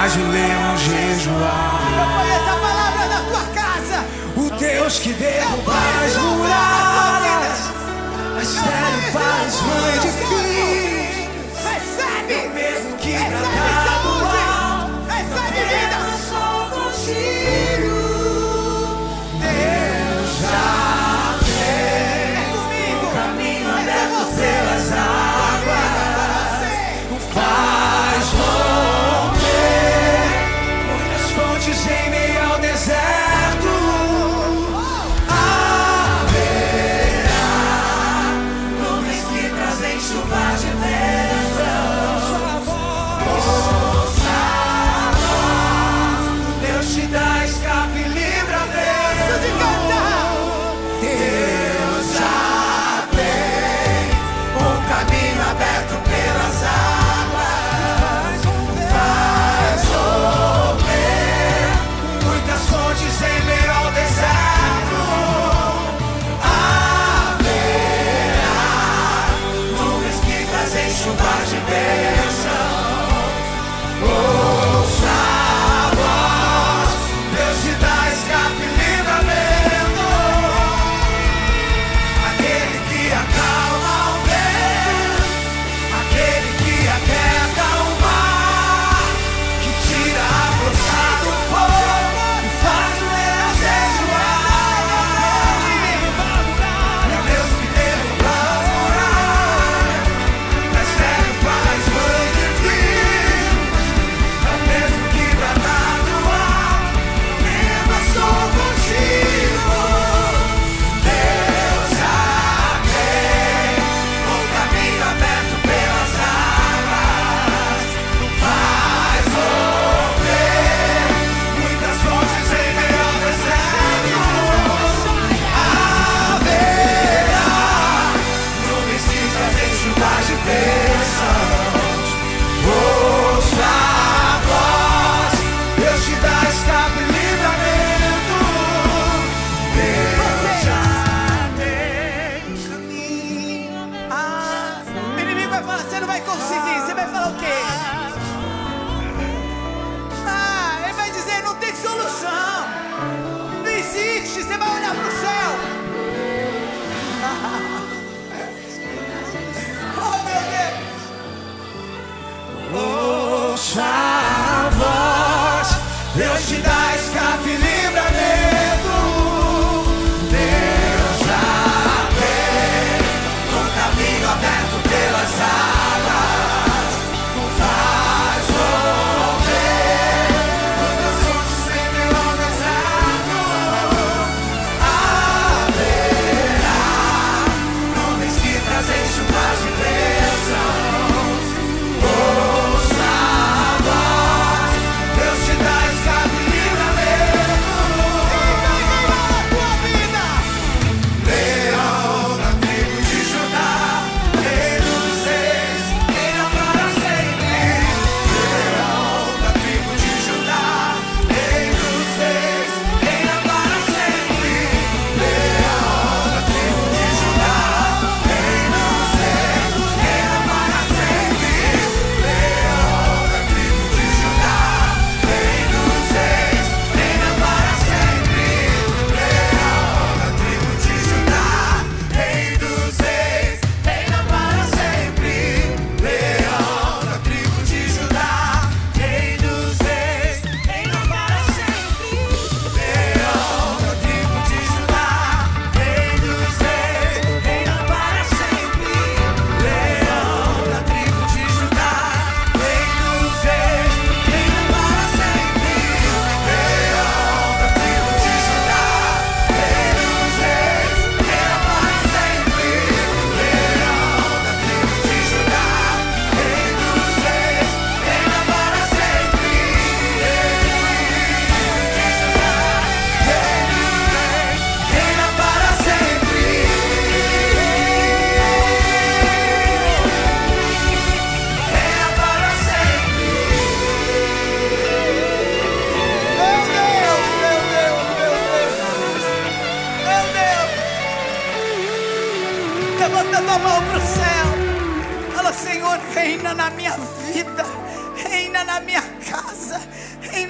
Faz o leão jejuar. Eu conheço a palavra da tua casa. O Deus que derrubar.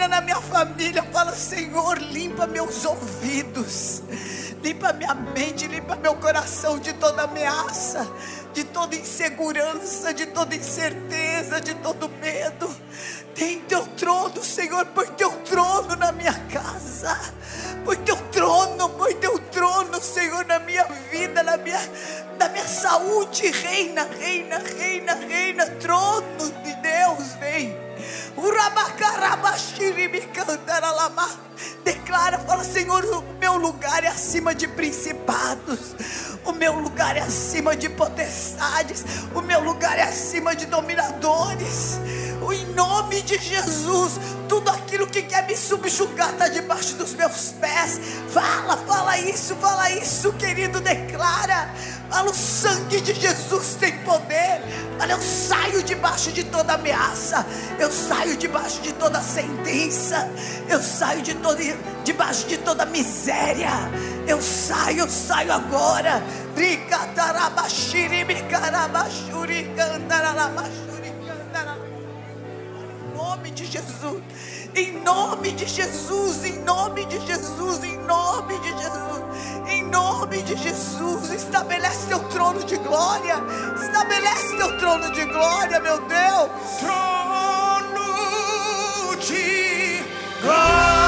Na minha família. Fala, Senhor, limpa meus ouvidos, limpa minha mente, limpa meu coração de toda ameaça, de toda insegurança, de toda incerteza, de todo medo. Tem teu trono, Senhor, põe teu trono na minha casa. Põe teu trono, põe teu trono, Senhor, na minha vida, na minha, na minha saúde. Reina, reina, reina, reina. Trono de Deus, vem. Declara, fala, Senhor, o meu lugar é acima de principados. O meu lugar é acima de potestades. O meu lugar é acima de dominadores. Em nome de Jesus, tudo aquilo que quer me subjugar está debaixo dos meus pés. Fala, fala isso, fala isso, querido. Declara. Fala, o sangue de Jesus tem poder. Fala, eu saio debaixo de toda ameaça. Eu saio debaixo de toda sentença. Eu saio de todo, debaixo de toda miséria. Eu saio, eu saio agora. Em nome de Jesus. Em nome de Jesus, em nome de Jesus, em nome de Jesus, em nome de Jesus, estabelece teu trono de glória, estabelece teu trono de glória, meu Deus. Trono de Glória,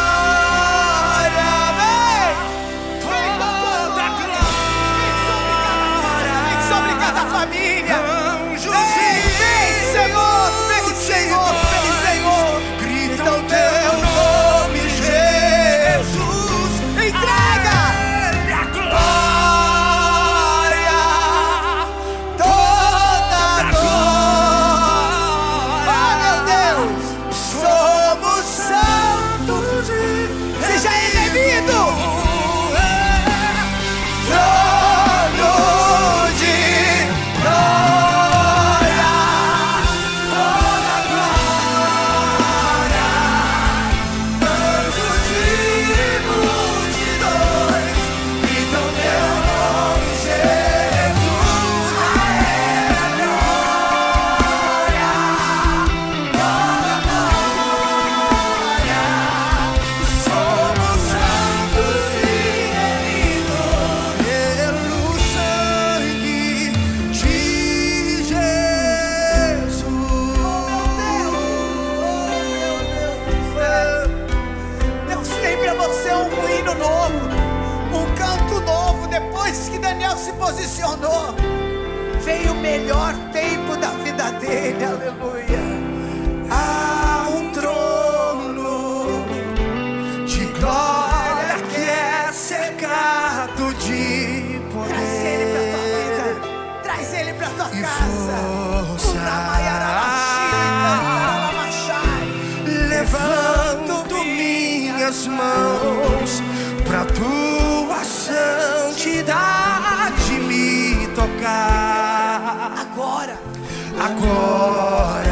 posicionou, veio o melhor tempo da vida dele. Aleluia. Há um trono de glória que é cercado de Traz ele para tua poder. vida. Traz ele para tua E casa. força. Levanto minhas mãos pra tua santidade Agora,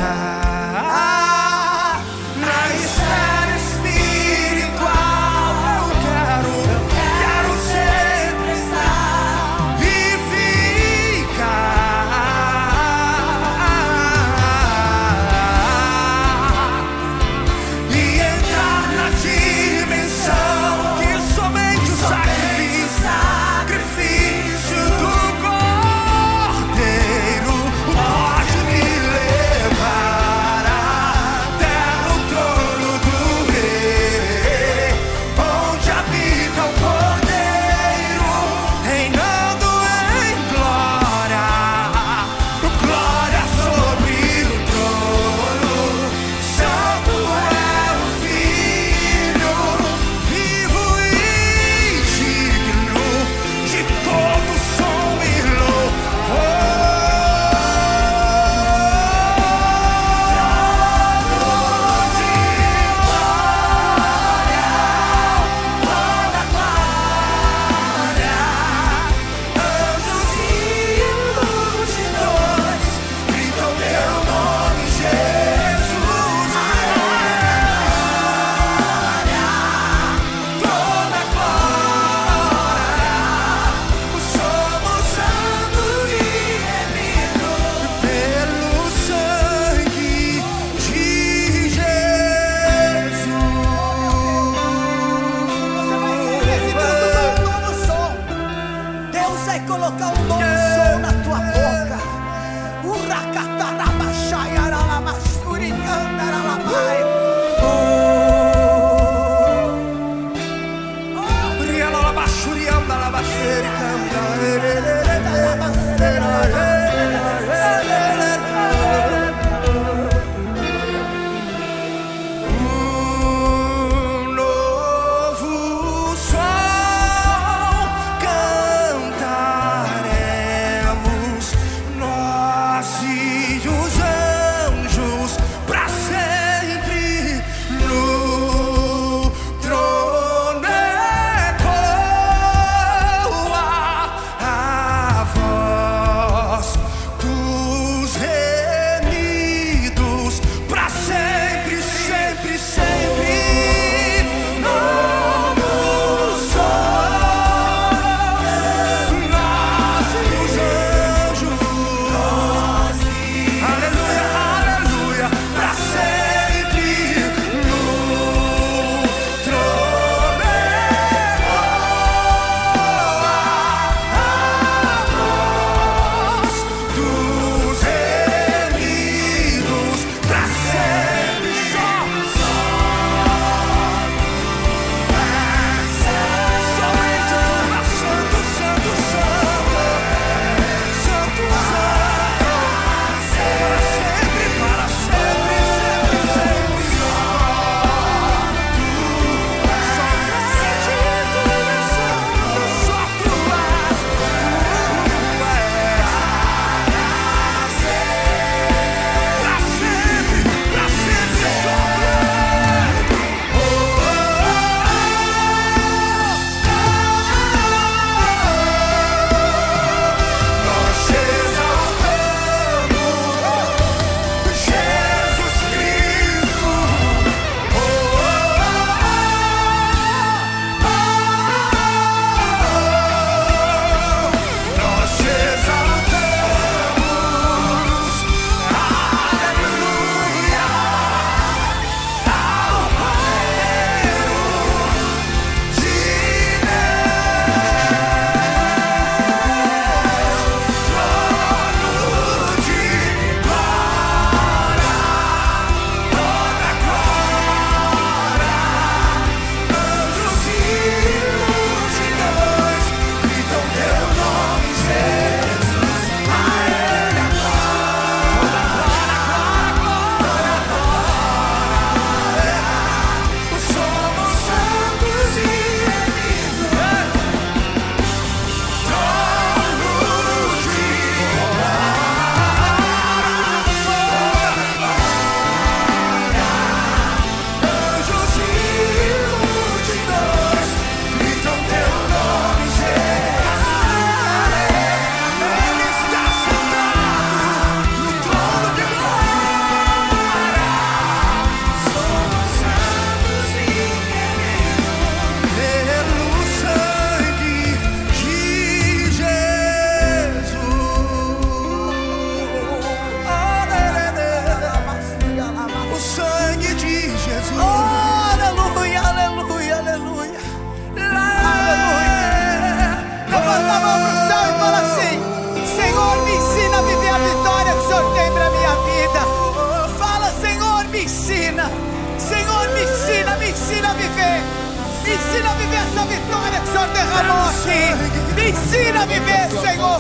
viver, Senhor.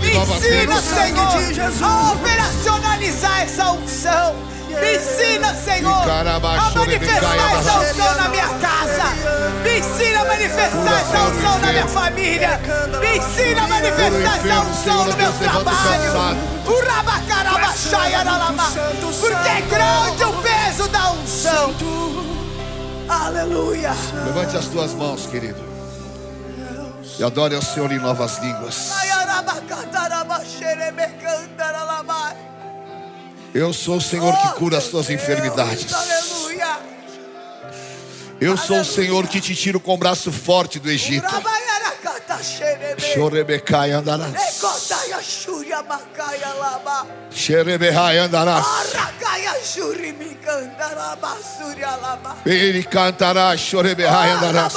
Me ensina, Senhor, a operacionalizar essa unção. Me ensina, Senhor, a manifestar essa unção na minha casa. Me ensina a manifestar essa unção na minha família. Me ensina a manifestar essa unção no meu trabalho. Porque é grande o peso da unção. Aleluia. Levante as duas mãos, querido. E adore ao Senhor em novas línguas. Eu sou o Senhor que cura as tuas enfermidades. Eu sou o Senhor que te tira com o braço forte do Egito. Chorebecai andarás. Xerebehai andarás. Ele cantará, chorebehai andarás.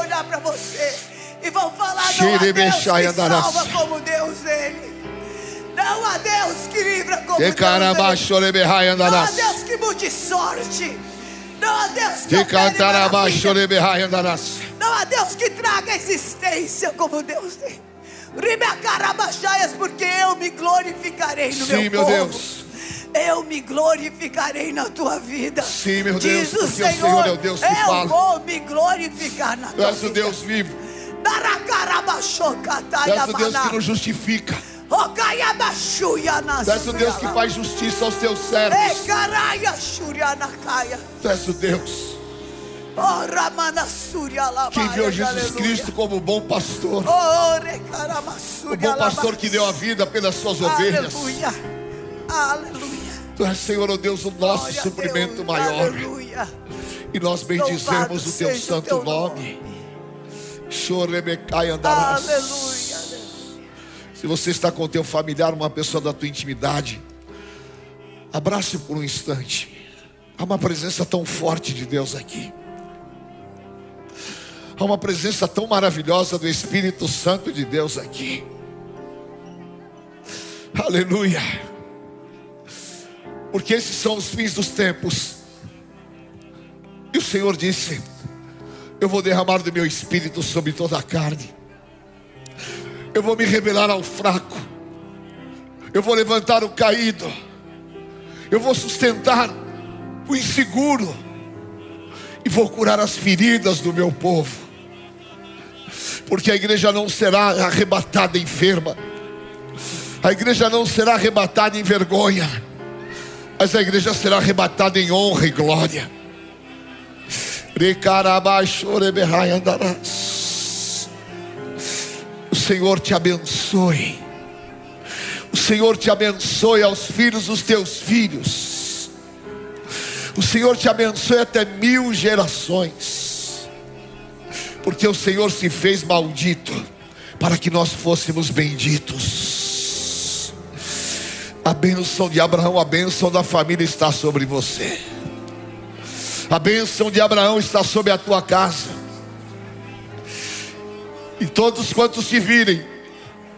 Olhar para você e vão falar: não há Deus que salva como Deus ele. Não há Deus que livra como De Deus ele. Não há. Deus que mude sorte. Não há Deus que De maravilha. chorebehai andarás. Não há Deus que traga existência como Deus tem. Ribecarabachaias, porque eu me glorificarei no Sim, meu, meu povo. Deus. Eu me glorificarei na tua vida. Sim, meu Diz Deus, o porque o Senhor, Senhor é o Deus que eu fala. vou me glorificar na Tu tua és o vida. Deus vivo. Tu és o Deus que nos justifica. Tu és o Deus que faz justiça aos teus servos. Tu és o Deus que enviou Jesus Cristo como bom pastor. O bom pastor que deu a vida pelas suas ovelhas. Aleluia. Aleluia. Tu és, Senhor, o Deus, o nosso suprimento maior. E nós bendizemos o teu santo nome. Chorebecai andarás. Aleluia. Se você está com o teu familiar, uma pessoa da tua intimidade, abrace por um instante. Há uma presença tão forte de Deus aqui. Há uma presença tão maravilhosa do Espírito Santo de Deus aqui. Aleluia. Porque esses são os fins dos tempos. E o Senhor disse: Eu vou derramar do meu espírito sobre toda a carne. Eu vou me revelar ao fraco. Eu vou levantar o caído. Eu vou sustentar o inseguro. E vou curar as feridas do meu povo. Porque a igreja não será arrebatada enferma. A igreja não será arrebatada em vergonha. Mas a igreja será arrebatada em honra e glória. Recarabaixorebehai andarás. O Senhor te abençoe. O Senhor te abençoe aos filhos dos teus filhos. O Senhor te abençoe até mil gerações. Porque o Senhor se fez maldito para que nós fôssemos benditos. A bênção de Abraão, a bênção da família está sobre você. A bênção de Abraão está sobre a tua casa. E todos quantos te virem,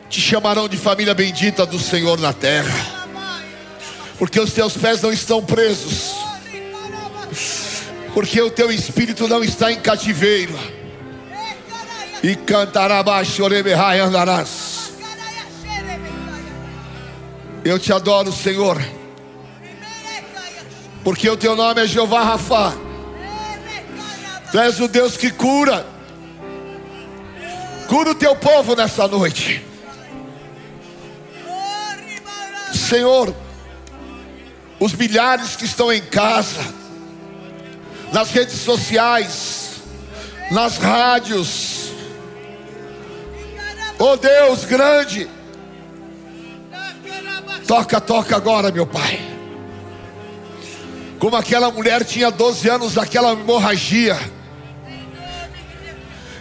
te chamarão de família bendita do Senhor na terra. Porque os teus pés não estão presos. Porque o teu espírito não está em cativeiro. E orebehai andarás. Eu te adoro, Senhor. Porque o teu nome é Jeová Rafa. Tu és o Deus que cura. Cura o teu povo nessa noite. Senhor, os milhares que estão em casa, nas redes sociais, nas rádios. Oh Deus grande, toca, toca agora, meu Pai. Como aquela mulher tinha 12 anos daquela hemorragia.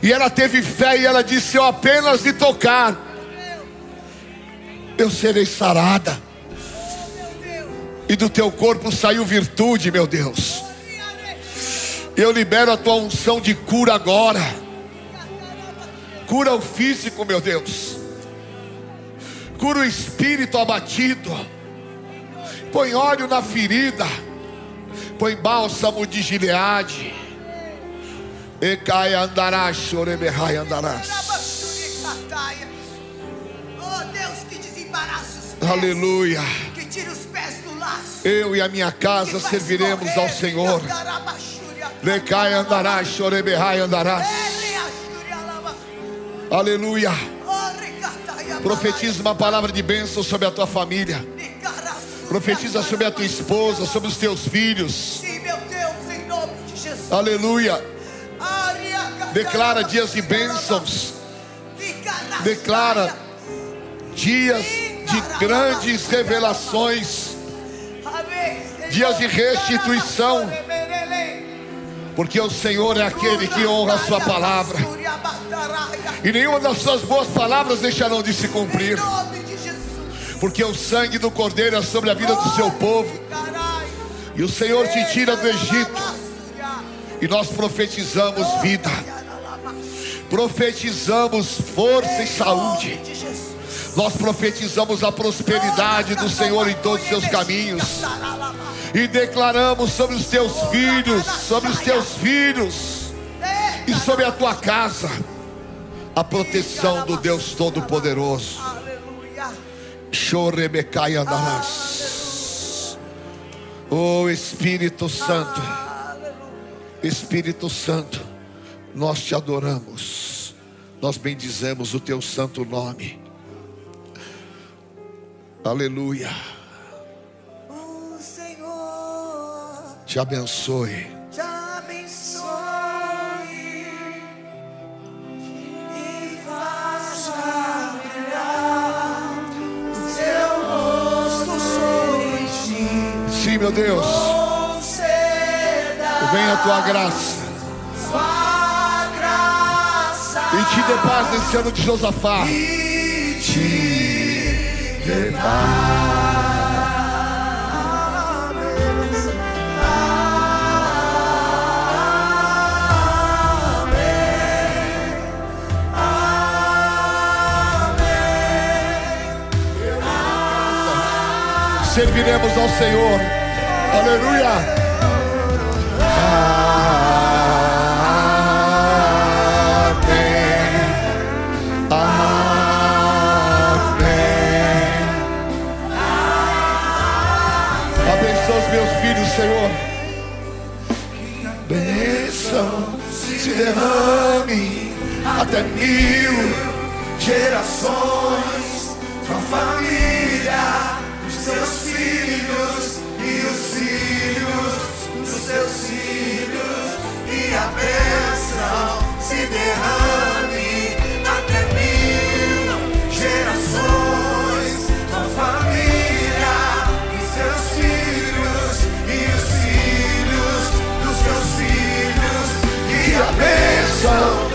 E ela teve fé e ela disse: Eu apenas de tocar, eu serei sarada. E do teu corpo saiu virtude, meu Deus. Eu libero a tua unção de cura agora. Cura o físico, meu Deus. Cura o espírito abatido. Põe óleo na ferida. põe bálsamo de Gileade. E cai andará, choreberrai andarás. Oh Deus, que desembaraça os pés. Aleluia. Que tira os pés do laço. Eu e a minha casa serviremos correr. ao Senhor. Lecai andará, choreberrai andarás. Aleluia. Oh, Profetiza uma palavra de bênção sobre a tua família. Profetiza sobre a tua esposa, sobre os teus filhos. Sim, meu Deus, em nome de Jesus. Aleluia. Declara dias de bênçãos. Declara dias de grandes revelações. Dias de restituição. Porque o Senhor é aquele que honra a sua palavra. E nenhuma das suas boas palavras deixarão de se cumprir. Porque o sangue do Cordeiro é sobre a vida do seu povo. E o Senhor te tira do Egito. E nós profetizamos vida. Profetizamos força e saúde. Nós profetizamos a prosperidade do Senhor em todos os seus caminhos. E declaramos sobre os teus filhos, sobre os teus filhos e sobre a tua casa a proteção do Deus Todo-Poderoso. Chorebecai. Oh Espírito Santo, Espírito Santo, nós te adoramos, nós bendizemos o teu santo nome. Aleluia. O Senhor Te abençoe. te abençoe e faça brilhar o seu rosto sobre ti. Sim, meu Deus, venha a tua graça sua graça e te dê paz nesse ano de Josafá. e te dê Serviremos ao Senhor. Aleluia. Derrame até mil gerações, tua família, os seus filhos e os filhos dos seus filhos, e a bênção se derrame bênção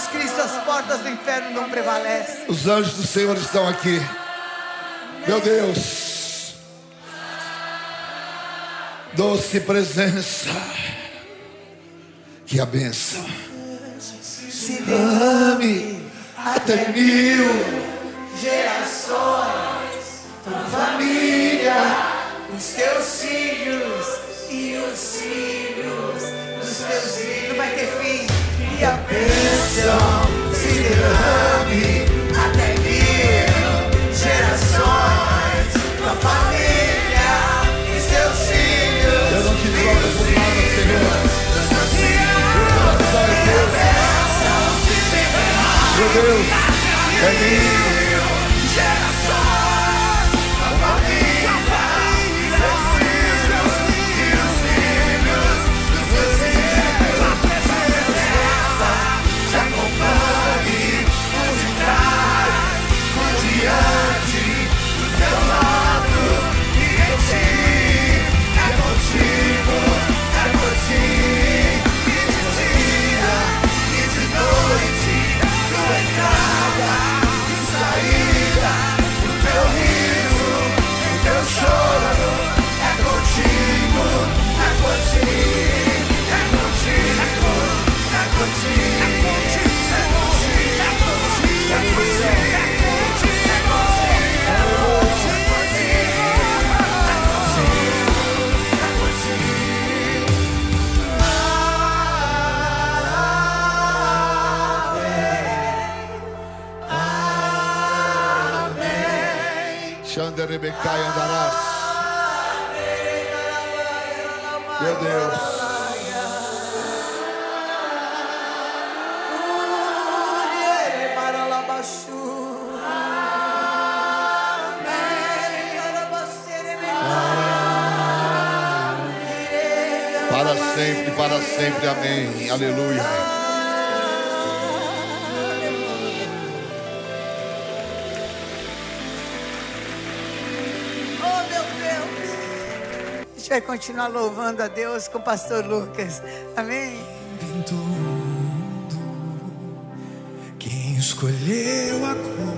Jesus Cristo, as portas do inferno não prevalecem. Os anjos do Senhor estão aqui. Meu Deus. Doce presença. Que a bênção se derrame até mil gerações, tua família, os teus filhos e os filhos dos teus filhos. Não vai ter fim. A bênção se derrame até mil gerações, tua família e os teus filhos. Eu não te troco por nada, Senhor. Dos teus filhos. E bênção se derrame. Meu Deus, é mil. Xander Rebecai andarás. Meu Deus. Para sempre, para sempre, amém. Aleluia. Gente vai continuar louvando a Deus com o pastor Lucas. Amém? quem escolheu a cor,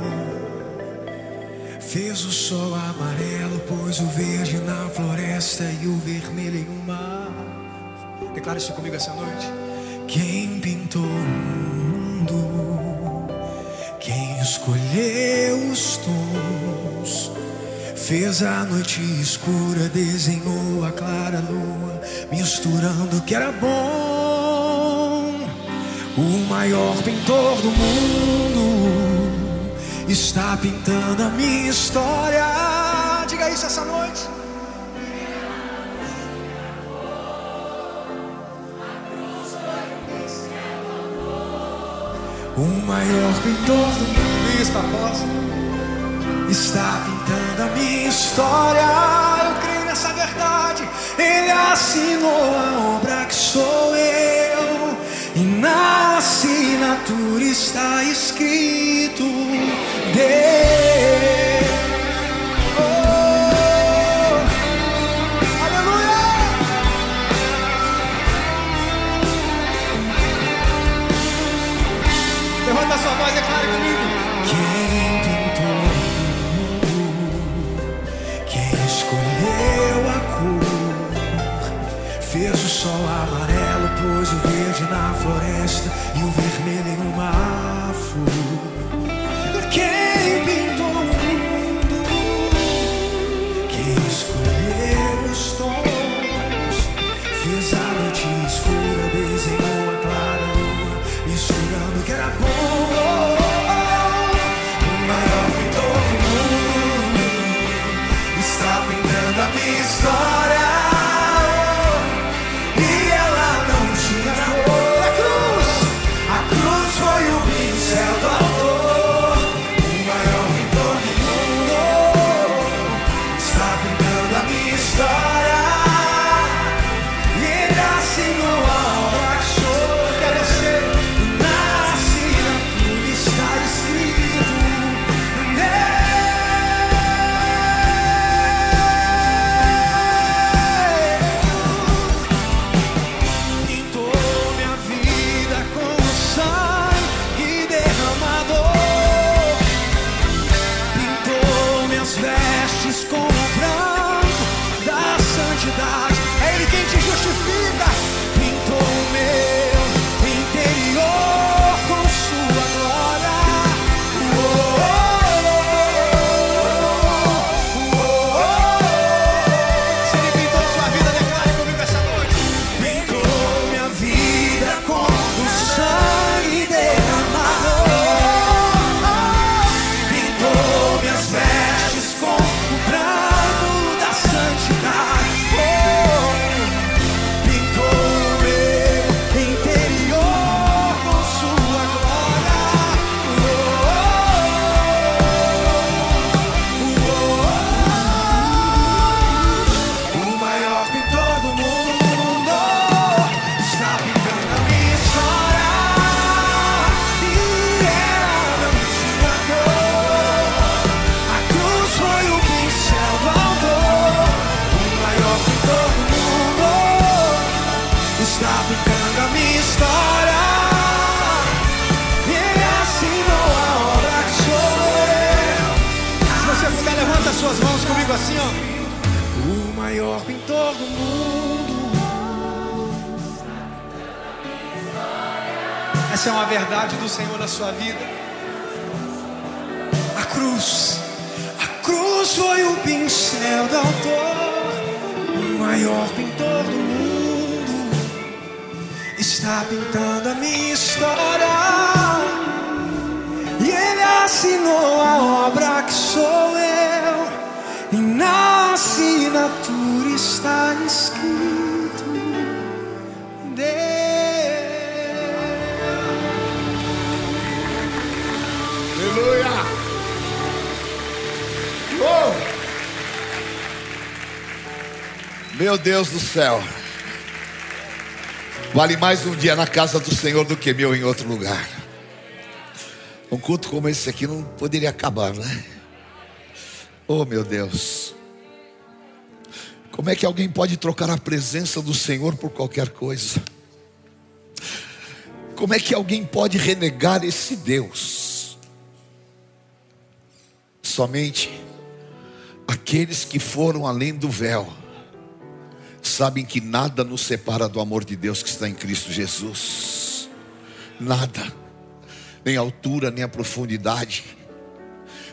fez o sol amarelo, pôs o verde na floresta e o vermelho em um mar. Declara isso comigo essa noite. Quem pintou o mundo, quem escolheu os tons. Fez a noite escura, desenhou a clara lua, misturando o que era bom. O maior pintor do mundo está pintando a minha história. Diga isso essa noite. O maior pintor do mundo, isso, Barbosa está pintando a minha história. Eu creio nessa verdade. Ele assinou a obra que sou eu, e na assinatura está escrito: Deus. O verde na floresta e o vermelho em uma. Essa é uma verdade do Senhor na sua vida. A cruz, a cruz foi o pincel do autor, o maior pintor do mundo. Está pintando a minha história. E ele assinou a obra que sou eu. E na assinatura está escrito Meu Deus do céu. Vale mais um dia na casa do Senhor do que mil em outro lugar. Um culto como esse aqui não poderia acabar, né? Oh, meu Deus. Como é que alguém pode trocar a presença do Senhor por qualquer coisa? Como é que alguém pode renegar esse Deus? Somente aqueles que foram além do véu sabem que nada nos separa do amor de Deus que está em Cristo Jesus. Nada, nem a altura, nem a profundidade,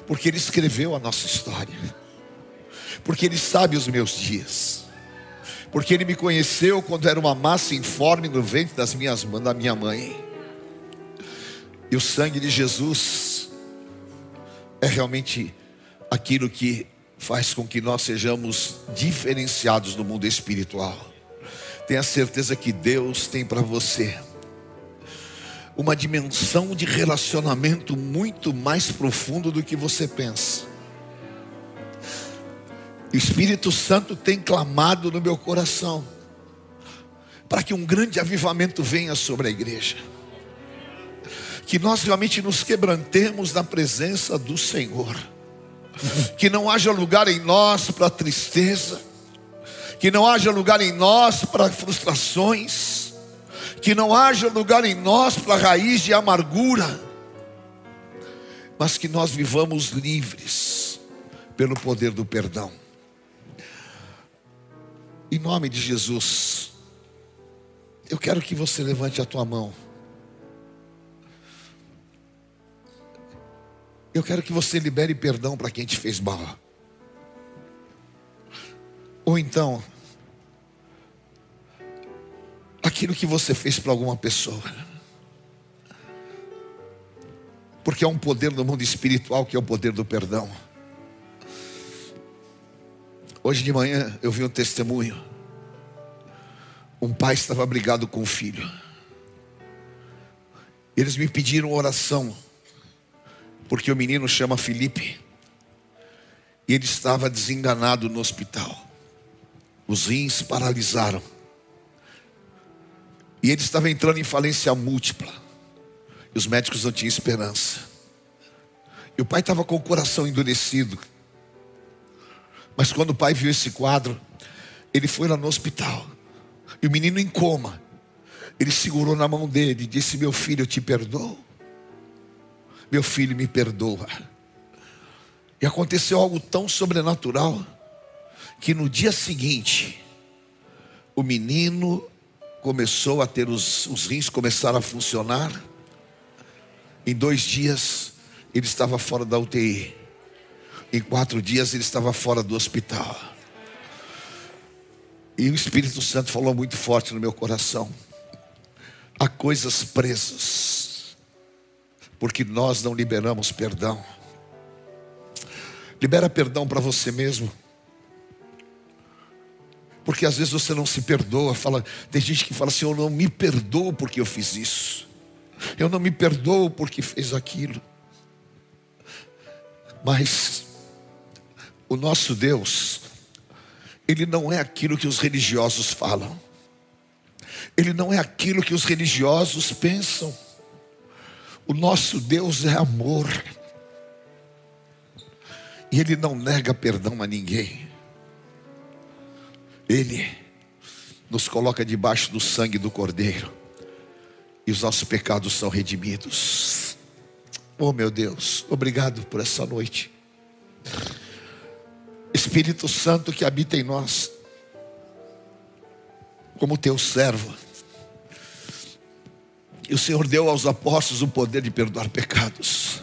porque Ele escreveu a nossa história, porque Ele sabe os meus dias, porque Ele me conheceu quando era uma massa informe no ventre das minhas, da minha mãe, e o sangue de Jesus é realmente aquilo que faz com que nós sejamos diferenciados no mundo espiritual. Tenha certeza que Deus tem para você uma dimensão de relacionamento muito mais profundo do que você pensa. O Espírito Santo tem clamado no meu coração para que um grande avivamento venha sobre a igreja. Que nós realmente nos quebrantemos na presença do Senhor. Que não haja lugar em nós para tristeza, que não haja lugar em nós para frustrações, que não haja lugar em nós para raiz de amargura, mas que nós vivamos livres pelo poder do perdão. Em nome de Jesus, eu quero que você levante a tua mão. Eu quero que você libere perdão para quem te fez mal. Ou então, aquilo que você fez para alguma pessoa. Porque é um poder no mundo espiritual que é o poder do perdão. Hoje de manhã eu vi um testemunho. Um pai estava brigado com o filho. Eles me pediram oração, porque o menino chama Felipe. E ele estava desenganado no hospital. Os rins paralisaram. E ele estava entrando em falência múltipla. E os médicos não tinham esperança. E o pai estava com o coração endurecido. Mas quando o pai viu esse quadro, ele foi lá no hospital. E o menino em coma. Ele segurou na mão dele e disse: Meu filho, eu te perdoo. Meu filho, me perdoa. E aconteceu algo tão sobrenatural que no dia seguinte, o menino começou a ter os, os rins começaram a funcionar. Em dois dias ele estava fora da UTI. Em quatro dias ele estava fora do hospital. E o Espírito Santo falou muito forte no meu coração. Há coisas presas, porque nós não liberamos perdão. Libera perdão para você mesmo. Porque às vezes você não se perdoa, fala, tem gente que fala assim, eu não me perdoo porque eu fiz isso. Eu não me perdoo porque fez aquilo. Mas o nosso Deus, ele não é aquilo que os religiosos falam. Ele não é aquilo que os religiosos pensam. O nosso Deus é amor. E ele não nega perdão a ninguém. Ele nos coloca debaixo do sangue do Cordeiro. E os nossos pecados são redimidos. Oh meu Deus, obrigado por essa noite. Espírito Santo que habita em nós, como teu servo. E o Senhor deu aos apóstolos o poder de perdoar pecados.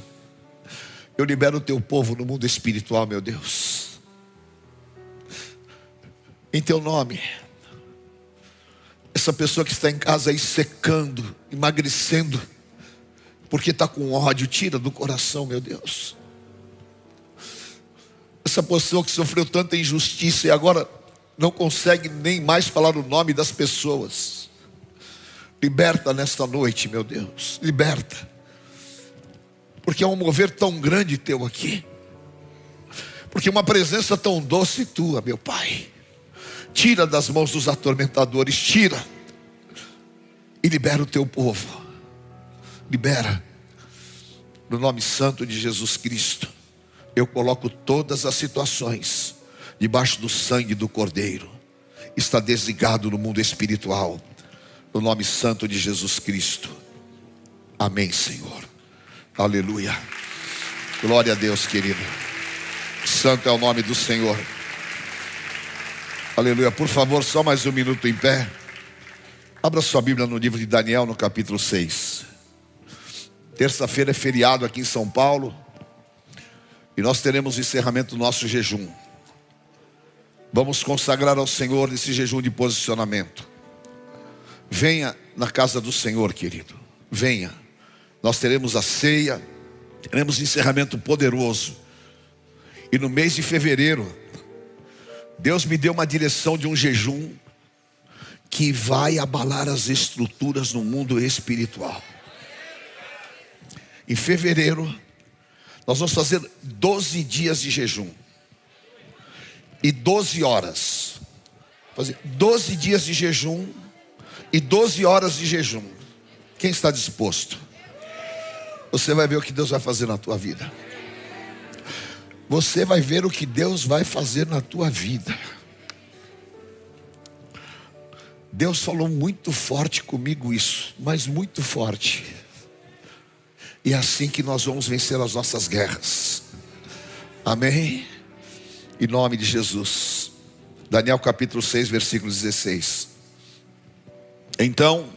Eu libero o teu povo no mundo espiritual, meu Deus. Em teu nome. Essa pessoa que está em casa aí secando, emagrecendo, porque está com ódio, tira do coração, meu Deus. Essa pessoa que sofreu tanta injustiça e agora não consegue nem mais falar o nome das pessoas. Liberta nesta noite, meu Deus, liberta. Porque é um mover tão grande teu aqui. Porque uma presença tão doce tua, meu Pai. Tira das mãos dos atormentadores, tira. E libera o teu povo. Libera. No nome santo de Jesus Cristo. Eu coloco todas as situações debaixo do sangue do Cordeiro. Está desligado no mundo espiritual. No nome santo de Jesus Cristo. Amém, Senhor. Aleluia. Glória a Deus, querido. Santo é o nome do Senhor. Aleluia. Por favor, só mais um minuto em pé. Abra sua Bíblia no livro de Daniel, no capítulo 6. Terça-feira é feriado aqui em São Paulo. E nós teremos o encerramento do nosso jejum. Vamos consagrar ao Senhor esse jejum de posicionamento. Venha na casa do Senhor, querido. Venha. Nós teremos a ceia, teremos encerramento poderoso. E no mês de fevereiro, Deus me deu uma direção de um jejum que vai abalar as estruturas no mundo espiritual. Em fevereiro, nós vamos fazer 12 dias de jejum e 12 horas. Fazer 12 dias de jejum e 12 horas de jejum. Quem está disposto? Você vai ver o que Deus vai fazer na tua vida. Você vai ver o que Deus vai fazer na tua vida. Deus falou muito forte comigo isso, mas muito forte. E é assim que nós vamos vencer as nossas guerras. Amém? Em nome de Jesus. Daniel capítulo 6, versículo 16. Então,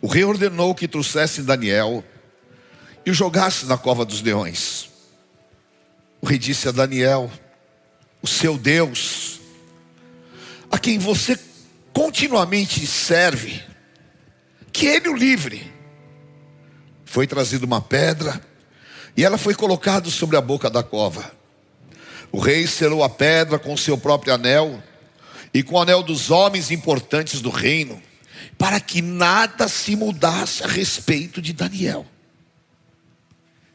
o rei ordenou que trouxessem Daniel e o jogasse na cova dos leões. O rei disse a Daniel: O seu Deus, a quem você continuamente serve, que ele o livre. Foi trazida uma pedra e ela foi colocada sobre a boca da cova. O rei selou a pedra com seu próprio anel e com o anel dos homens importantes do reino, para que nada se mudasse a respeito de Daniel.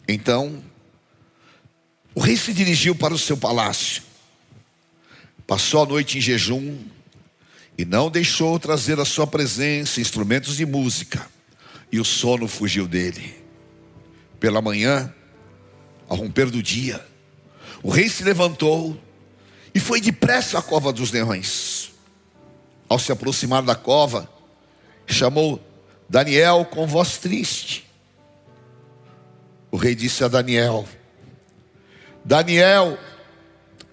Então, o rei se dirigiu para o seu palácio, passou a noite em jejum e não deixou trazer à sua presença instrumentos de música, e o sono fugiu dele. Pela manhã, ao romper do dia, o rei se levantou e foi depressa à cova dos leões. Ao se aproximar da cova, chamou Daniel com voz triste. O rei disse a Daniel: Daniel,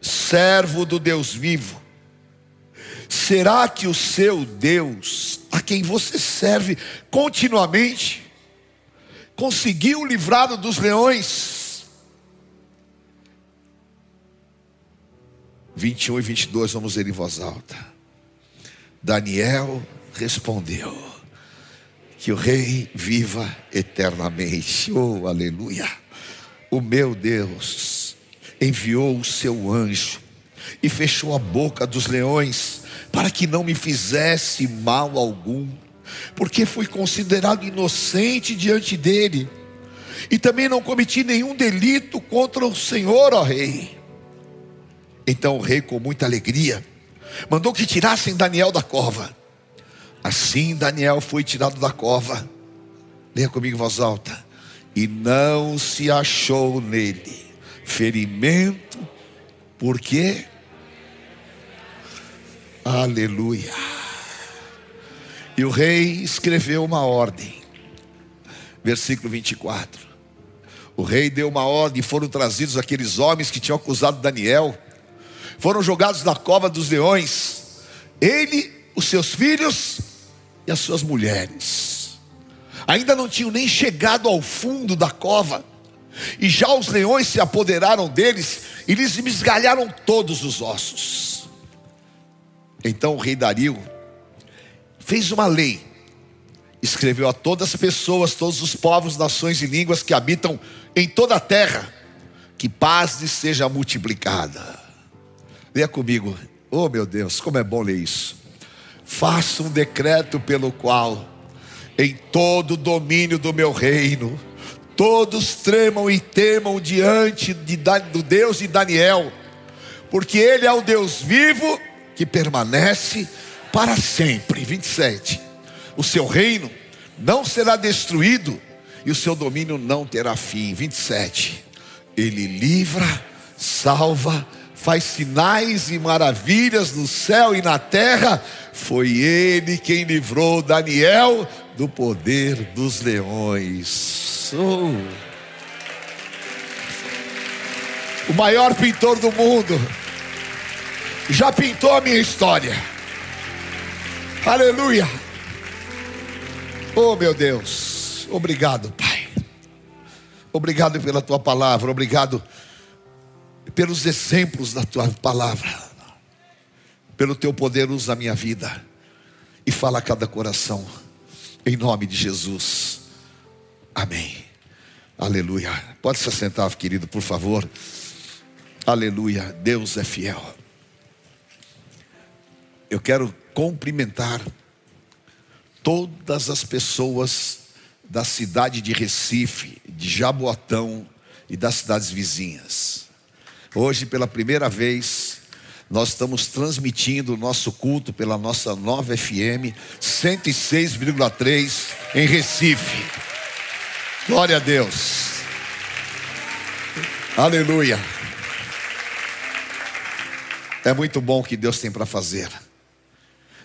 servo do Deus vivo, será que o seu Deus, a quem você serve continuamente, conseguiu livrá-lo dos leões? 21 e 22, vamos ler em voz alta. Daniel respondeu: Que o rei viva eternamente. Oh, aleluia. O meu Deus enviou o seu anjo e fechou a boca dos leões para que não me fizesse mal algum, porque fui considerado inocente diante dele e também não cometi nenhum delito contra o Senhor, ó rei. Então o rei, com muita alegria, mandou que tirassem Daniel da cova. Assim Daniel foi tirado da cova. Leia comigo em voz alta. E não se achou nele ferimento, por quê? Aleluia. E o rei escreveu uma ordem, versículo 24. O rei deu uma ordem, e foram trazidos aqueles homens que tinham acusado Daniel, foram jogados na cova dos leões, ele, os seus filhos e as suas mulheres. Ainda não tinham nem chegado ao fundo da cova, e já os leões se apoderaram deles e lhes esgalharam todos os ossos. Então o rei Dario fez uma lei, escreveu a todas as pessoas, todos os povos, nações e línguas que habitam em toda a terra, que paz lhes seja multiplicada. Leia comigo, oh meu Deus, como é bom ler isso. Faça um decreto pelo qual, em todo o domínio do meu reino, todos tremam e temam diante de, do Deus de Daniel, porque Ele é o Deus vivo que permanece para sempre. 27. O seu reino não será destruído e o seu domínio não terá fim. 27. Ele livra, salva, faz sinais e maravilhas no céu e na terra. Foi ele quem livrou Daniel do poder dos leões. Oh. O maior pintor do mundo já pintou a minha história. Aleluia. Oh meu Deus, obrigado, Pai. Obrigado pela tua palavra, obrigado pelos exemplos da tua palavra. Pelo teu poder, usa a minha vida e fala a cada coração, em nome de Jesus. Amém. Aleluia. Pode se assentar, querido, por favor. Aleluia. Deus é fiel. Eu quero cumprimentar todas as pessoas da cidade de Recife, de Jaboatão e das cidades vizinhas. Hoje, pela primeira vez, nós estamos transmitindo o nosso culto pela nossa nova FM 106,3 em Recife. Glória a Deus. Aleluia. É muito bom o que Deus tem para fazer.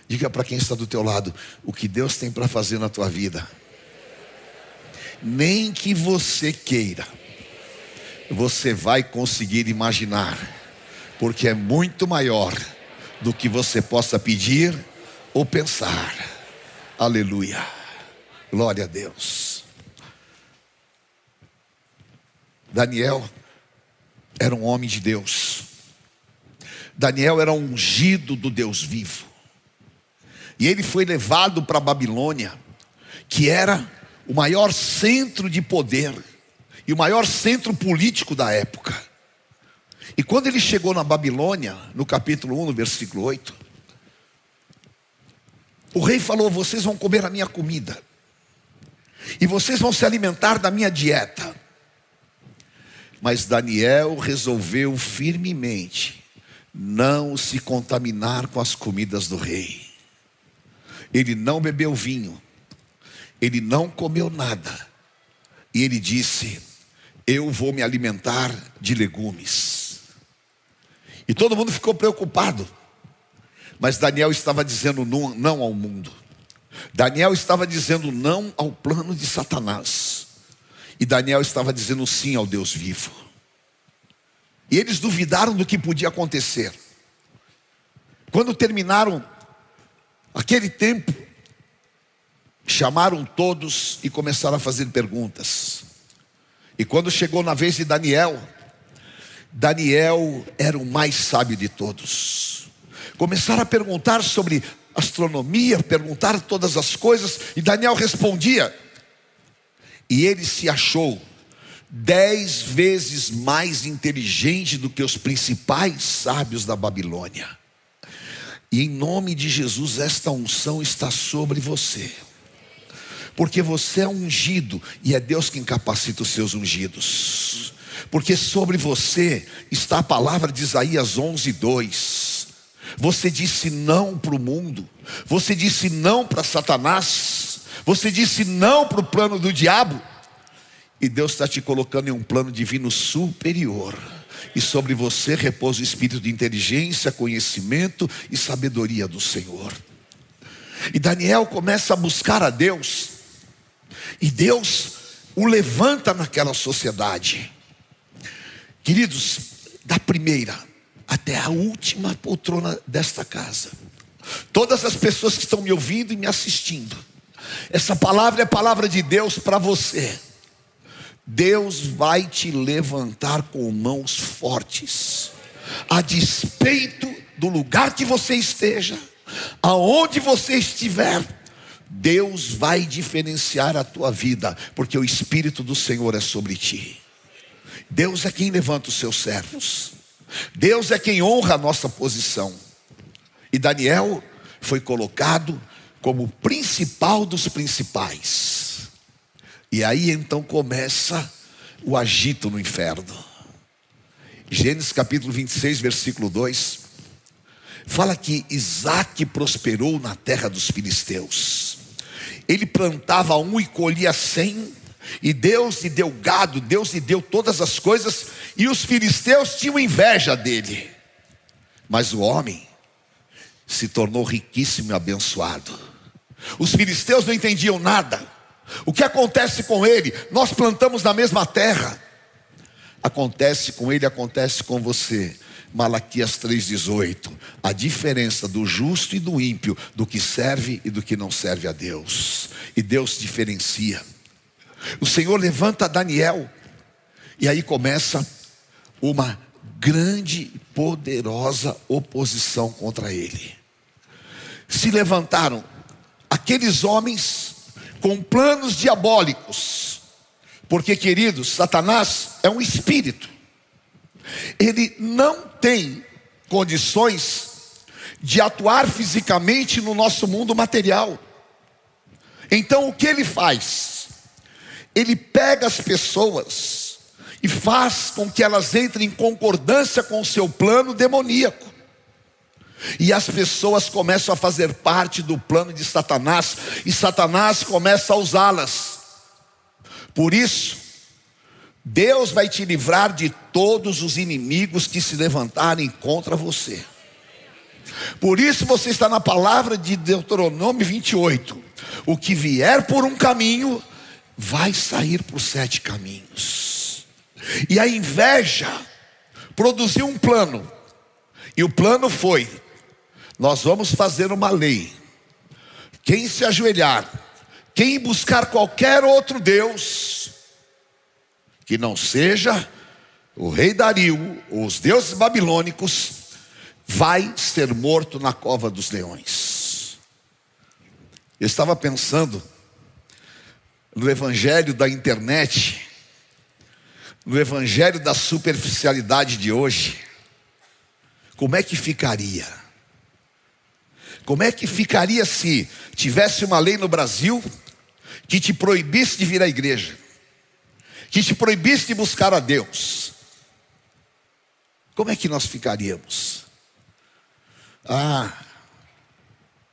Diga para quem está do teu lado o que Deus tem para fazer na tua vida. Nem que você queira, você vai conseguir imaginar, porque é muito maior do que você possa pedir ou pensar. Aleluia. Glória a Deus. Daniel era um homem de Deus. Daniel era ungido do Deus vivo. E ele foi levado para Babilônia, que era o maior centro de poder e o maior centro político da época. E quando ele chegou na Babilônia, no capítulo 1, no versículo 8, o rei falou: Vocês vão comer a minha comida, e vocês vão se alimentar da minha dieta. Mas Daniel resolveu firmemente não se contaminar com as comidas do rei. Ele não bebeu vinho, ele não comeu nada, e ele disse: Eu vou me alimentar de legumes. E todo mundo ficou preocupado, mas Daniel estava dizendo não ao mundo, Daniel estava dizendo não ao plano de Satanás, e Daniel estava dizendo sim ao Deus vivo. E eles duvidaram do que podia acontecer. Quando terminaram Aquele tempo, chamaram todos e começaram a fazer perguntas. E quando chegou na vez de Daniel, Daniel era o mais sábio de todos. Começaram a perguntar sobre astronomia, perguntar todas as coisas, e Daniel respondia. E ele se achou dez vezes mais inteligente do que os principais sábios da Babilônia. E em nome de Jesus, esta unção está sobre você. Porque você é ungido e é Deus quem capacita os seus ungidos. Porque sobre você está a palavra de Isaías 11, 2. Você disse não para o mundo, você disse não para Satanás, você disse não para o plano do diabo, e Deus está te colocando em um plano divino superior e sobre você repousa o espírito de inteligência, conhecimento e sabedoria do Senhor. E Daniel começa a buscar a Deus, e Deus o levanta naquela sociedade. Queridos, da primeira até a última poltrona desta casa, todas as pessoas que estão me ouvindo e me assistindo, essa palavra é palavra de Deus para você. Deus vai te levantar com mãos fortes, a despeito do lugar que você esteja, aonde você estiver, Deus vai diferenciar a tua vida, porque o Espírito do Senhor é sobre ti. Deus é quem levanta os seus servos, Deus é quem honra a nossa posição. E Daniel foi colocado como o principal dos principais. E aí então começa o agito no inferno. Gênesis capítulo 26, versículo 2, fala que Isaac prosperou na terra dos filisteus. Ele plantava um e colhia cem, e Deus lhe deu gado, Deus lhe deu todas as coisas, e os filisteus tinham inveja dele. Mas o homem se tornou riquíssimo e abençoado. Os filisteus não entendiam nada. O que acontece com ele? Nós plantamos na mesma terra. Acontece com ele, acontece com você. Malaquias 3,18. A diferença do justo e do ímpio, do que serve e do que não serve a Deus. E Deus diferencia. O Senhor levanta Daniel, e aí começa uma grande, poderosa oposição contra ele. Se levantaram aqueles homens com planos diabólicos, porque, queridos, Satanás é um espírito, ele não tem condições de atuar fisicamente no nosso mundo material. Então, o que ele faz? Ele pega as pessoas e faz com que elas entrem em concordância com o seu plano demoníaco. E as pessoas começam a fazer parte do plano de Satanás, e Satanás começa a usá-las. Por isso, Deus vai te livrar de todos os inimigos que se levantarem contra você. Por isso você está na palavra de Deuteronômio 28. O que vier por um caminho, vai sair por sete caminhos. E a inveja produziu um plano. E o plano foi: nós vamos fazer uma lei. Quem se ajoelhar, quem buscar qualquer outro Deus, que não seja o rei Dario, ou os deuses babilônicos, vai ser morto na cova dos leões. Eu estava pensando no evangelho da internet, no evangelho da superficialidade de hoje, como é que ficaria? Como é que ficaria se tivesse uma lei no Brasil que te proibisse de vir à igreja, que te proibisse de buscar a Deus? Como é que nós ficaríamos? Ah,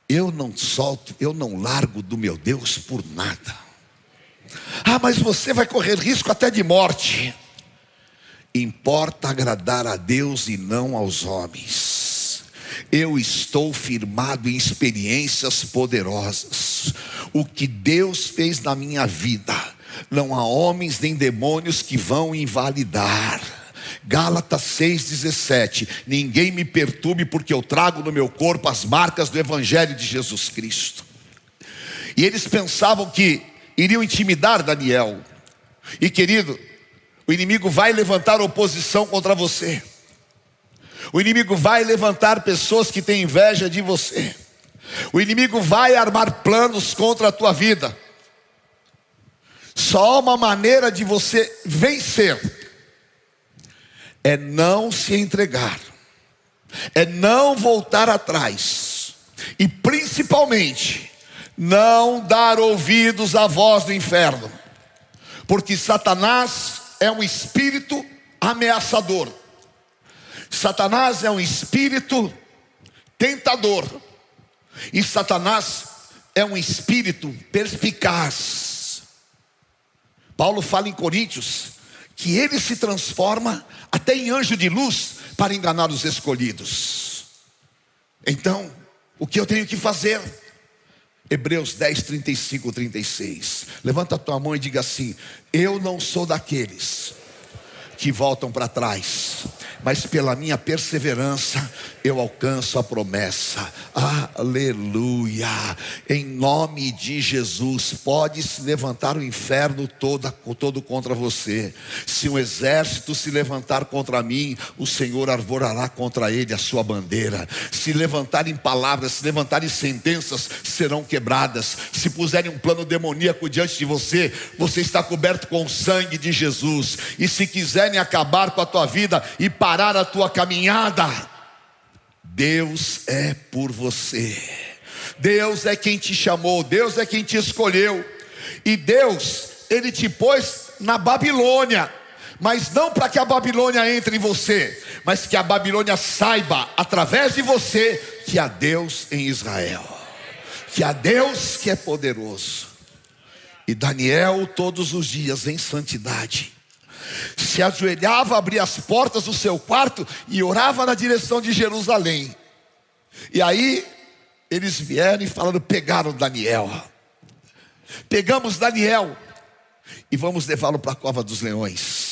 eu não solto, eu não largo do meu Deus por nada. Ah, mas você vai correr risco até de morte. Importa agradar a Deus e não aos homens. Eu estou firmado em experiências poderosas. O que Deus fez na minha vida, não há homens nem demônios que vão invalidar. Gálatas 6,17: Ninguém me perturbe, porque eu trago no meu corpo as marcas do Evangelho de Jesus Cristo. E eles pensavam que iriam intimidar Daniel. E querido, o inimigo vai levantar oposição contra você. O inimigo vai levantar pessoas que têm inveja de você. O inimigo vai armar planos contra a tua vida. Só uma maneira de você vencer é não se entregar, é não voltar atrás, e principalmente, não dar ouvidos à voz do inferno, porque Satanás é um espírito ameaçador. Satanás é um espírito tentador. E Satanás é um espírito perspicaz. Paulo fala em Coríntios que ele se transforma até em anjo de luz para enganar os escolhidos. Então, o que eu tenho que fazer? Hebreus 10, 35, 36. Levanta a tua mão e diga assim: Eu não sou daqueles que voltam para trás mas pela minha perseverança eu alcanço a promessa. Aleluia! Em nome de Jesus, pode se levantar o inferno todo, todo contra você. Se um exército se levantar contra mim, o Senhor arvorará contra ele a sua bandeira. Se levantarem palavras, se levantarem sentenças, serão quebradas. Se puserem um plano demoníaco diante de você, você está coberto com o sangue de Jesus. E se quiserem acabar com a tua vida e parar a tua caminhada, Deus é por você. Deus é quem te chamou, Deus é quem te escolheu. E Deus, ele te pôs na Babilônia mas não para que a Babilônia entre em você, mas que a Babilônia saiba, através de você, que há Deus em Israel, que há Deus que é poderoso. E Daniel, todos os dias em santidade, se ajoelhava, abria as portas do seu quarto e orava na direção de Jerusalém. E aí, eles vieram e falaram: pegaram Daniel. Pegamos Daniel e vamos levá-lo para a cova dos leões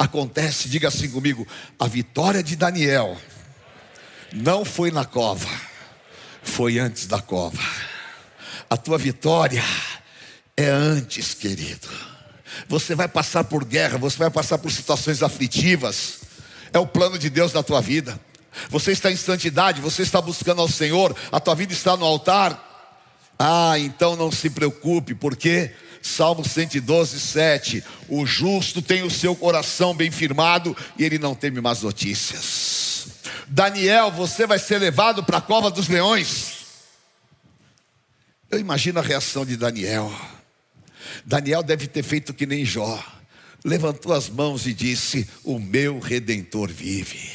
acontece, diga assim comigo: a vitória de Daniel não foi na cova, foi antes da cova. A tua vitória é antes, querido. Você vai passar por guerra, você vai passar por situações aflitivas. É o plano de Deus na tua vida. Você está em santidade, você está buscando ao Senhor, a tua vida está no altar. Ah, então não se preocupe, porque Salmo 112, 7. O justo tem o seu coração bem firmado e ele não teme más notícias. Daniel, você vai ser levado para a cova dos leões. Eu imagino a reação de Daniel. Daniel deve ter feito que nem Jó. Levantou as mãos e disse: O meu redentor vive.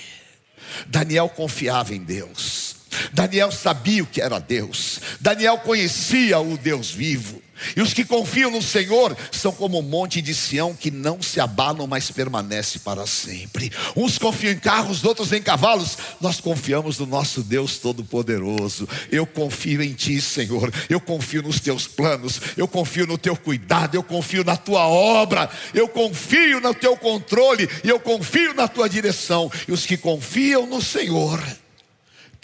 Daniel confiava em Deus. Daniel sabia o que era Deus. Daniel conhecia o Deus vivo. E os que confiam no Senhor são como o monte de Sião que não se abalam, mas permanece para sempre. Uns confiam em carros, outros em cavalos. Nós confiamos no nosso Deus Todo-Poderoso. Eu confio em Ti, Senhor. Eu confio nos Teus planos. Eu confio no Teu cuidado. Eu confio na Tua obra. Eu confio no Teu controle. E eu confio na Tua direção. E os que confiam no Senhor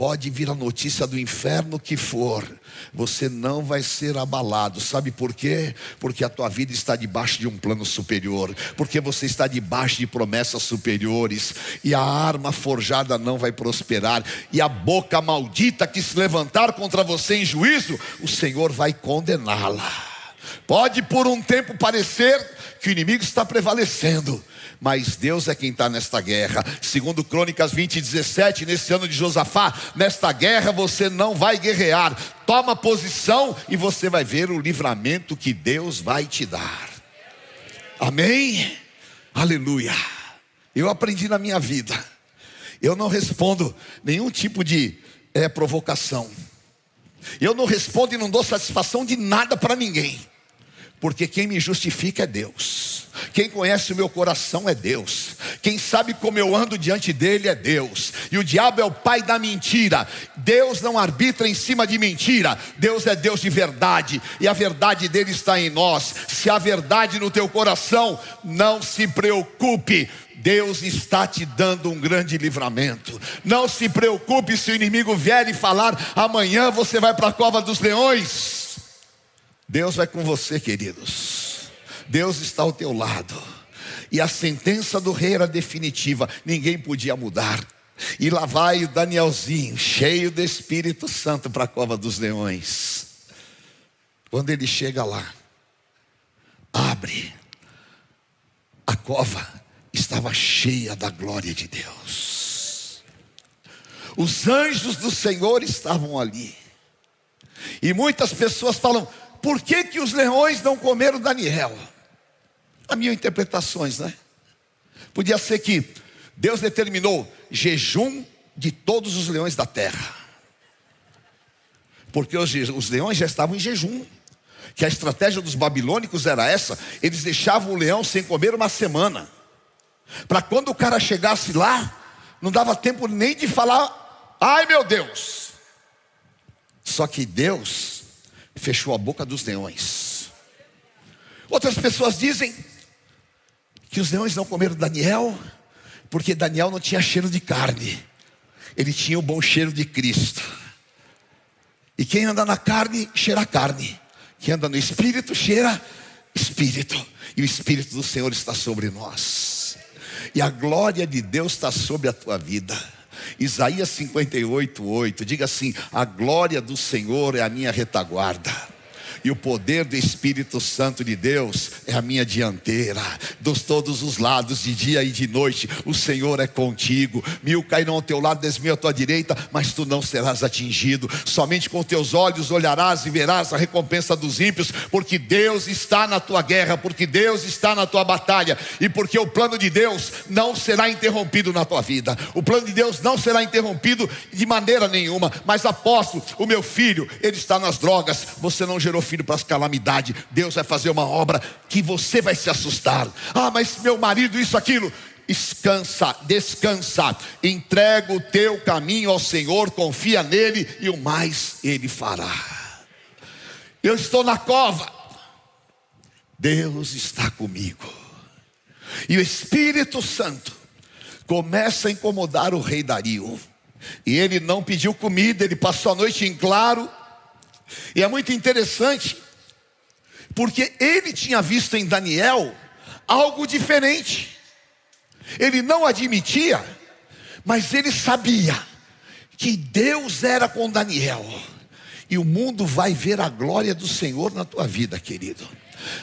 Pode vir a notícia do inferno que for, você não vai ser abalado. Sabe por quê? Porque a tua vida está debaixo de um plano superior, porque você está debaixo de promessas superiores, e a arma forjada não vai prosperar, e a boca maldita que se levantar contra você em juízo, o Senhor vai condená-la. Pode por um tempo parecer que o inimigo está prevalecendo, mas Deus é quem está nesta guerra. Segundo Crônicas 20, 17, nesse ano de Josafá, nesta guerra você não vai guerrear. Toma posição e você vai ver o livramento que Deus vai te dar. Amém? Aleluia. Eu aprendi na minha vida. Eu não respondo nenhum tipo de é, provocação. Eu não respondo e não dou satisfação de nada para ninguém. Porque quem me justifica é Deus. Quem conhece o meu coração é Deus. Quem sabe como eu ando diante dele é Deus. E o diabo é o pai da mentira. Deus não arbitra em cima de mentira. Deus é Deus de verdade. E a verdade dele está em nós. Se há verdade no teu coração, não se preocupe. Deus está te dando um grande livramento. Não se preocupe se o inimigo vier e falar: amanhã você vai para a cova dos leões. Deus vai com você, queridos. Deus está ao teu lado. E a sentença do rei era definitiva, ninguém podia mudar. E lá vai o Danielzinho, cheio do Espírito Santo, para a cova dos leões. Quando ele chega lá, abre, a cova estava cheia da glória de Deus. Os anjos do Senhor estavam ali. E muitas pessoas falam: por que, que os leões não comeram Daniel? Mil interpretações, né? Podia ser que Deus determinou jejum de todos os leões da terra. Porque os, os leões já estavam em jejum. Que a estratégia dos babilônicos era essa: eles deixavam o leão sem comer uma semana. Para quando o cara chegasse lá, não dava tempo nem de falar, ai meu Deus. Só que Deus fechou a boca dos leões. Outras pessoas dizem que os leões não comeram Daniel, Porque Daniel não tinha cheiro de carne, ele tinha o bom cheiro de Cristo. E quem anda na carne, cheira carne. Quem anda no espírito, cheira espírito. E o espírito do Senhor está sobre nós. E a glória de Deus está sobre a tua vida. Isaías 58, 8. Diga assim: A glória do Senhor é a minha retaguarda e o poder do Espírito Santo de Deus é a minha dianteira, dos todos os lados, de dia e de noite, o Senhor é contigo. Mil cairão ao teu lado, dez mil à tua direita, mas tu não serás atingido. Somente com teus olhos olharás e verás a recompensa dos ímpios, porque Deus está na tua guerra, porque Deus está na tua batalha, e porque o plano de Deus não será interrompido na tua vida. O plano de Deus não será interrompido de maneira nenhuma. Mas apóstolo, o meu filho, ele está nas drogas, você não gerou filho para as calamidades. Deus vai fazer uma obra que você vai se assustar. Ah, mas meu marido, isso, aquilo. Descansa, descansa, entrega o teu caminho ao Senhor, confia nele e o mais ele fará. Eu estou na cova, Deus está comigo, e o Espírito Santo começa a incomodar o rei Dario, e ele não pediu comida, ele passou a noite em claro, e é muito interessante, porque ele tinha visto em Daniel algo diferente. Ele não admitia, mas ele sabia que Deus era com Daniel. E o mundo vai ver a glória do Senhor na tua vida, querido.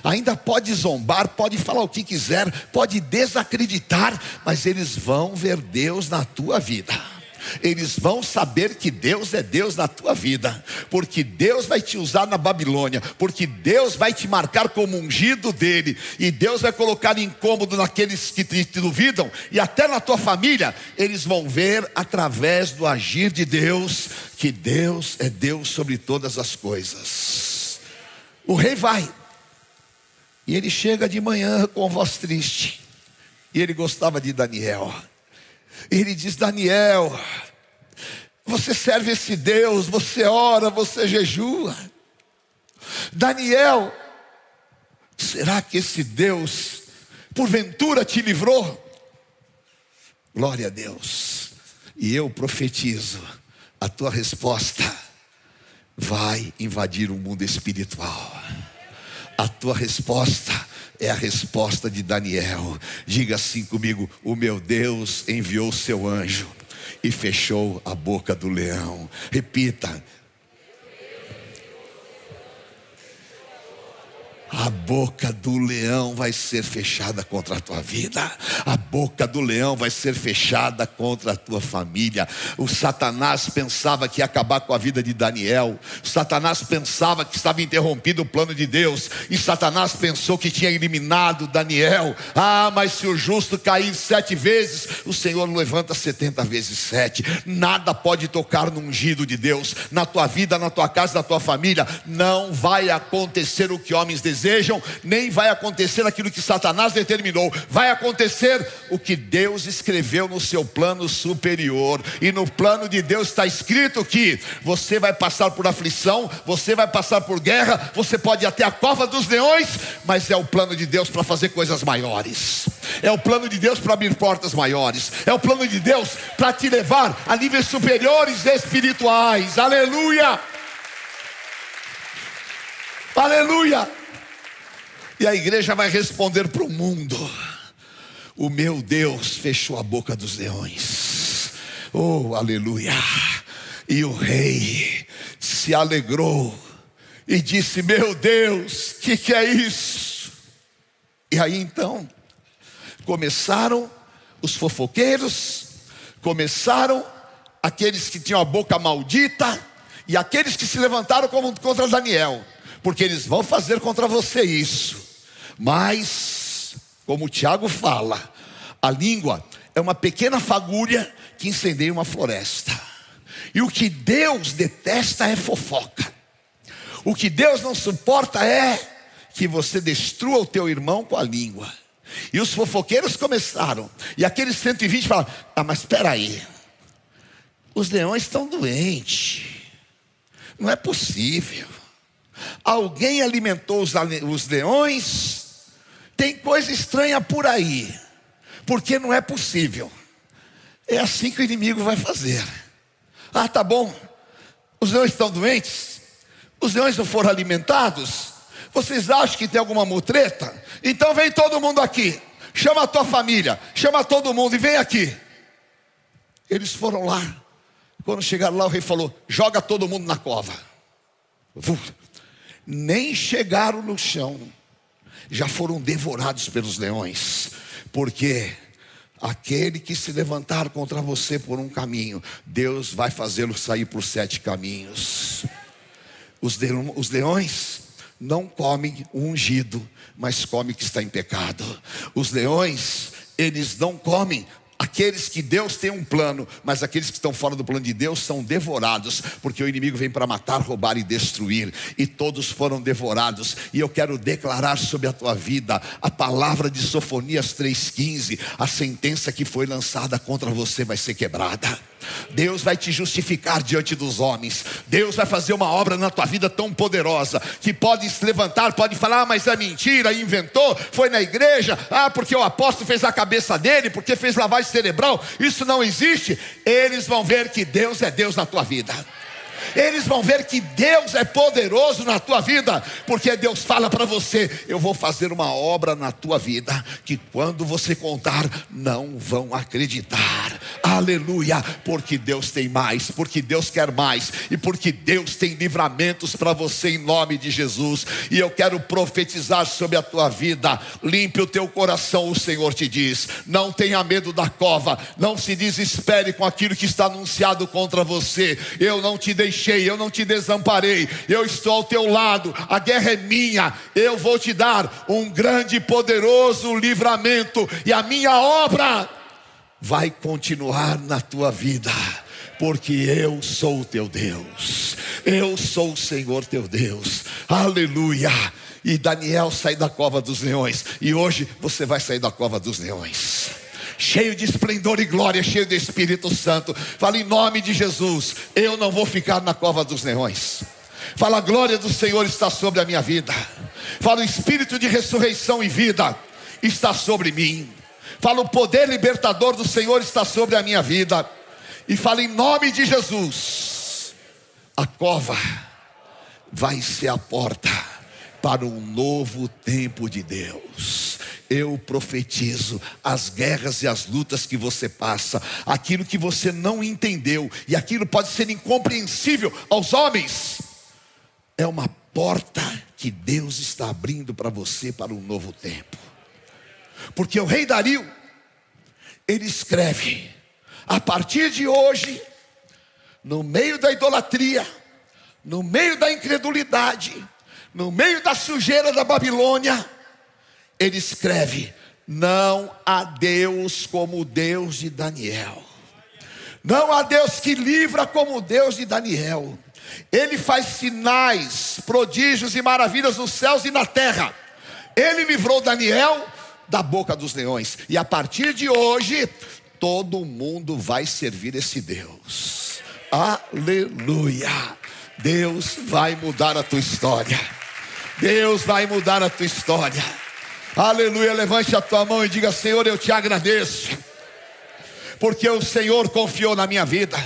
Ainda pode zombar, pode falar o que quiser, pode desacreditar, mas eles vão ver Deus na tua vida eles vão saber que Deus é Deus na tua vida, porque Deus vai te usar na Babilônia, porque Deus vai te marcar como ungido dele, e Deus vai colocar incômodo naqueles que te, te duvidam, e até na tua família, eles vão ver através do agir de Deus, que Deus é Deus sobre todas as coisas. O rei vai, e ele chega de manhã com voz triste, e ele gostava de Daniel. Ele diz: Daniel, você serve esse Deus, você ora, você jejua. Daniel, será que esse Deus, porventura, te livrou? Glória a Deus. E eu profetizo: a tua resposta vai invadir o mundo espiritual. A tua resposta é a resposta de Daniel. Diga assim comigo: O meu Deus enviou seu anjo e fechou a boca do leão. Repita: A boca do leão vai ser fechada contra a tua vida. A boca do leão vai ser fechada contra a tua família. O Satanás pensava que ia acabar com a vida de Daniel. O Satanás pensava que estava interrompido o plano de Deus. E Satanás pensou que tinha eliminado Daniel. Ah, mas se o justo cair sete vezes, o Senhor levanta setenta vezes sete. Nada pode tocar no ungido de Deus. Na tua vida, na tua casa, na tua família. Não vai acontecer o que homens desejam desejam, nem vai acontecer aquilo que Satanás determinou, vai acontecer o que Deus escreveu no seu plano superior. E no plano de Deus está escrito que você vai passar por aflição, você vai passar por guerra, você pode ir até a cova dos leões, mas é o plano de Deus para fazer coisas maiores. É o plano de Deus para abrir portas maiores. É o plano de Deus para te levar a níveis superiores espirituais. Aleluia! Aleluia! E a igreja vai responder para o mundo: O meu Deus fechou a boca dos leões. Oh, aleluia! E o rei se alegrou e disse: Meu Deus, o que, que é isso? E aí então começaram os fofoqueiros, começaram aqueles que tinham a boca maldita e aqueles que se levantaram contra Daniel, porque eles vão fazer contra você isso. Mas, como o Tiago fala, a língua é uma pequena fagulha que incendeia uma floresta. E o que Deus detesta é fofoca. O que Deus não suporta é que você destrua o teu irmão com a língua. E os fofoqueiros começaram. E aqueles 120 falaram: Ah, mas espera aí. Os leões estão doentes. Não é possível. Alguém alimentou os leões tem coisa estranha por aí, porque não é possível. É assim que o inimigo vai fazer. Ah, tá bom. Os leões estão doentes? Os leões não foram alimentados? Vocês acham que tem alguma mutreta? Então vem todo mundo aqui. Chama a tua família, chama todo mundo e vem aqui. Eles foram lá. Quando chegaram lá, o rei falou: joga todo mundo na cova. Nem chegaram no chão, já foram devorados pelos leões, porque aquele que se levantar contra você por um caminho, Deus vai fazê-lo sair por sete caminhos. Os, os leões não comem o ungido, mas comem que está em pecado. Os leões, eles não comem Aqueles que Deus tem um plano, mas aqueles que estão fora do plano de Deus são devorados, porque o inimigo vem para matar, roubar e destruir, e todos foram devorados. E eu quero declarar sobre a tua vida a palavra de Sofonias 3,15: a sentença que foi lançada contra você vai ser quebrada. Deus vai te justificar diante dos homens. Deus vai fazer uma obra na tua vida tão poderosa que pode se levantar, pode falar, ah, mas é mentira, inventou, foi na igreja, ah, porque o apóstolo fez a cabeça dele, porque fez lavagem cerebral. Isso não existe. Eles vão ver que Deus é Deus na tua vida eles vão ver que Deus é poderoso na tua vida, porque Deus fala para você: eu vou fazer uma obra na tua vida, que quando você contar, não vão acreditar. Aleluia, porque Deus tem mais, porque Deus quer mais, e porque Deus tem livramentos para você em nome de Jesus. E eu quero profetizar sobre a tua vida: limpe o teu coração, o Senhor te diz. Não tenha medo da cova, não se desespere com aquilo que está anunciado contra você. Eu não te deixei deixei, eu não te desamparei, eu estou ao teu lado, a guerra é minha, eu vou te dar um grande e poderoso livramento, e a minha obra vai continuar na tua vida, porque eu sou o teu Deus, eu sou o Senhor teu Deus, aleluia. E Daniel sai da cova dos leões, e hoje você vai sair da cova dos leões cheio de esplendor e glória, cheio do Espírito Santo. Fala em nome de Jesus, eu não vou ficar na cova dos leões. Fala, a glória do Senhor está sobre a minha vida. Fala, o espírito de ressurreição e vida está sobre mim. Fala, o poder libertador do Senhor está sobre a minha vida. E fala em nome de Jesus. A cova vai ser a porta para um novo tempo de Deus eu profetizo as guerras e as lutas que você passa, aquilo que você não entendeu, e aquilo pode ser incompreensível aos homens, é uma porta que Deus está abrindo para você para um novo tempo. Porque o rei Dario, ele escreve: a partir de hoje, no meio da idolatria, no meio da incredulidade, no meio da sujeira da Babilônia, ele escreve: Não há Deus como o Deus de Daniel. Não há Deus que livra como o Deus de Daniel. Ele faz sinais, prodígios e maravilhas nos céus e na terra. Ele livrou Daniel da boca dos leões. E a partir de hoje, todo mundo vai servir esse Deus. Aleluia. Deus vai mudar a tua história. Deus vai mudar a tua história. Aleluia. Levante a tua mão e diga: Senhor, eu te agradeço, porque o Senhor confiou na minha vida.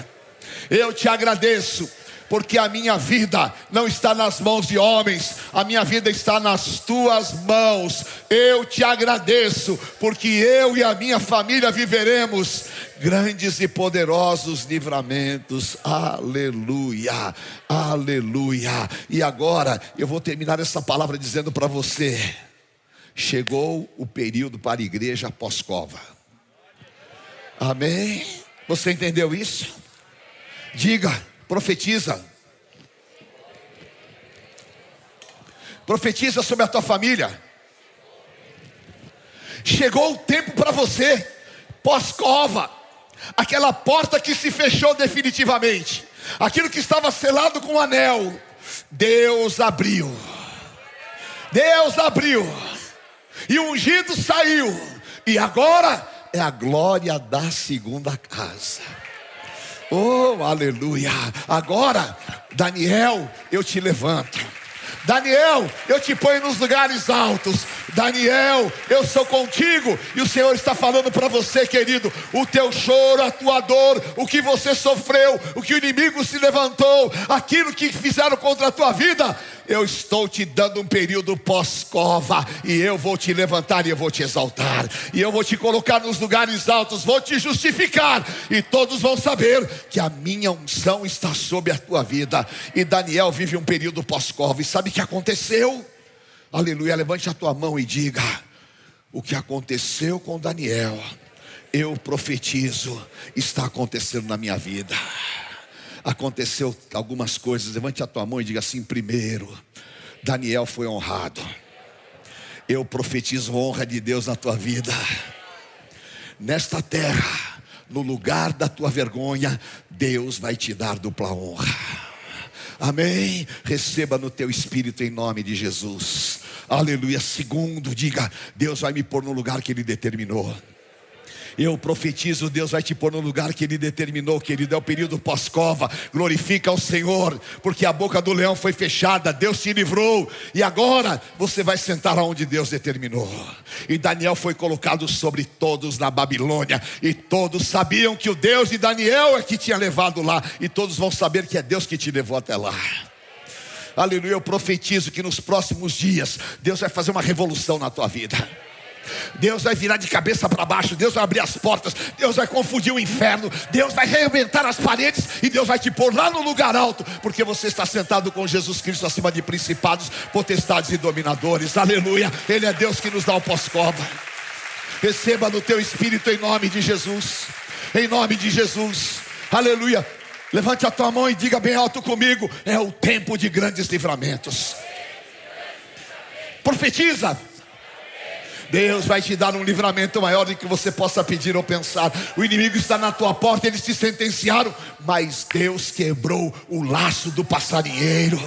Eu te agradeço porque a minha vida não está nas mãos de homens, a minha vida está nas tuas mãos. Eu te agradeço, porque eu e a minha família viveremos grandes e poderosos livramentos. Aleluia, aleluia. E agora eu vou terminar essa palavra dizendo para você chegou o período para a igreja pós-cova. Amém? Você entendeu isso? Diga, profetiza. Profetiza sobre a tua família. Chegou o tempo para você, pós-cova, aquela porta que se fechou definitivamente, aquilo que estava selado com o anel, Deus abriu. Deus abriu e o ungido saiu, e agora é a glória da segunda casa. Oh, aleluia! Agora, Daniel, eu te levanto. Daniel, eu te ponho nos lugares altos. Daniel, eu sou contigo. E o Senhor está falando para você, querido, o teu choro, a tua dor, o que você sofreu, o que o inimigo se levantou, aquilo que fizeram contra a tua vida, eu estou te dando um período pós-cova, e eu vou te levantar e eu vou te exaltar, e eu vou te colocar nos lugares altos, vou te justificar, e todos vão saber que a minha unção está sobre a tua vida. E Daniel vive um período pós-cova, e sabe que aconteceu? Aleluia, levante a tua mão e diga: o que aconteceu com Daniel, eu profetizo, está acontecendo na minha vida aconteceu algumas coisas. Levante a tua mão e diga assim: primeiro, Daniel foi honrado. Eu profetizo honra de Deus na tua vida. Nesta terra, no lugar da tua vergonha, Deus vai te dar dupla honra. Amém. Receba no teu espírito em nome de Jesus. Aleluia. Segundo, diga: Deus vai me pôr no lugar que Ele determinou. Eu profetizo, Deus vai te pôr no lugar que Ele determinou, querido. É o período pós-cova. Glorifica ao Senhor, porque a boca do leão foi fechada, Deus te livrou, e agora você vai sentar aonde Deus determinou. E Daniel foi colocado sobre todos na Babilônia, e todos sabiam que o Deus de Daniel é que tinha levado lá, e todos vão saber que é Deus que te levou até lá. Aleluia, eu profetizo que nos próximos dias Deus vai fazer uma revolução na tua vida. Deus vai virar de cabeça para baixo, Deus vai abrir as portas, Deus vai confundir o inferno, Deus vai reinventar as paredes e Deus vai te pôr lá no lugar alto, porque você está sentado com Jesus Cristo acima de principados, potestades e dominadores. Aleluia! Ele é Deus que nos dá o pós-cova. Receba no teu espírito em nome de Jesus. Em nome de Jesus. Aleluia. Levante a tua mão e diga bem alto comigo: é o tempo de grandes livramentos. Profetiza. Deus vai te dar um livramento maior do que você possa pedir ou pensar. O inimigo está na tua porta, eles te sentenciaram, mas Deus quebrou o laço do passarinheiro.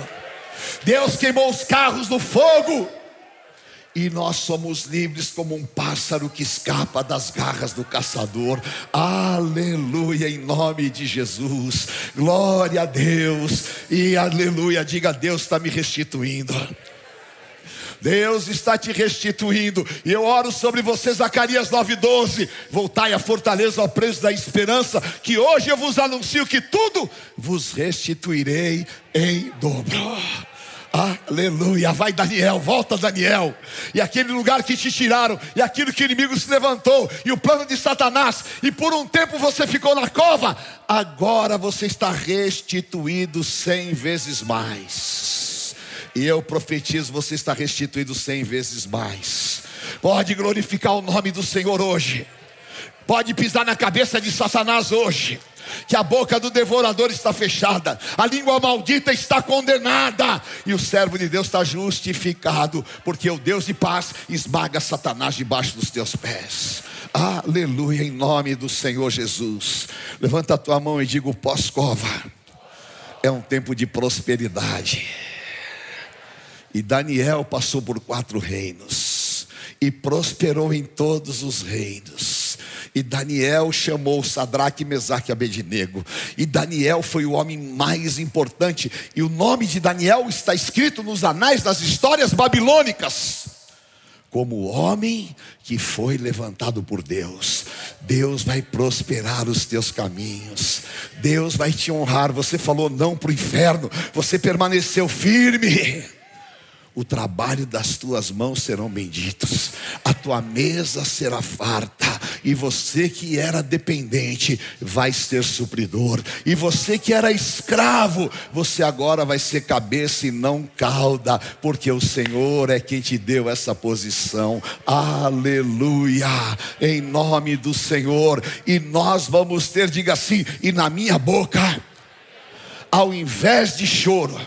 Deus queimou os carros do fogo. E nós somos livres como um pássaro que escapa das garras do caçador. Aleluia, em nome de Jesus. Glória a Deus. E aleluia, diga: Deus está me restituindo. Deus está te restituindo. E eu oro sobre você, Zacarias 9,12. Voltai à fortaleza ao preço da esperança, que hoje eu vos anuncio que tudo vos restituirei em dobro. Aleluia, vai Daniel, volta Daniel. E aquele lugar que te tiraram, e aquilo que o inimigo se levantou, e o plano de Satanás, e por um tempo você ficou na cova, agora você está restituído cem vezes mais. E eu profetizo, você está restituído cem vezes mais. Pode glorificar o nome do Senhor hoje. Pode pisar na cabeça de Satanás hoje. Que a boca do devorador está fechada, a língua maldita está condenada, e o servo de Deus está justificado, porque o Deus de paz esmaga Satanás debaixo dos teus pés. Aleluia, em nome do Senhor Jesus. Levanta a tua mão e diga: pós-cova é um tempo de prosperidade. E Daniel passou por quatro reinos e prosperou em todos os reinos. E Daniel chamou Sadraque, Mesaque e Abednego. E Daniel foi o homem mais importante. E o nome de Daniel está escrito nos anais das histórias babilônicas. Como homem que foi levantado por Deus, Deus vai prosperar os teus caminhos, Deus vai te honrar. Você falou não para o inferno, você permaneceu firme o trabalho das tuas mãos serão benditos, a tua mesa será farta, e você que era dependente vai ser supridor, e você que era escravo, você agora vai ser cabeça e não cauda, porque o Senhor é quem te deu essa posição. Aleluia! Em nome do Senhor, e nós vamos ter, diga assim, e na minha boca, ao invés de choro,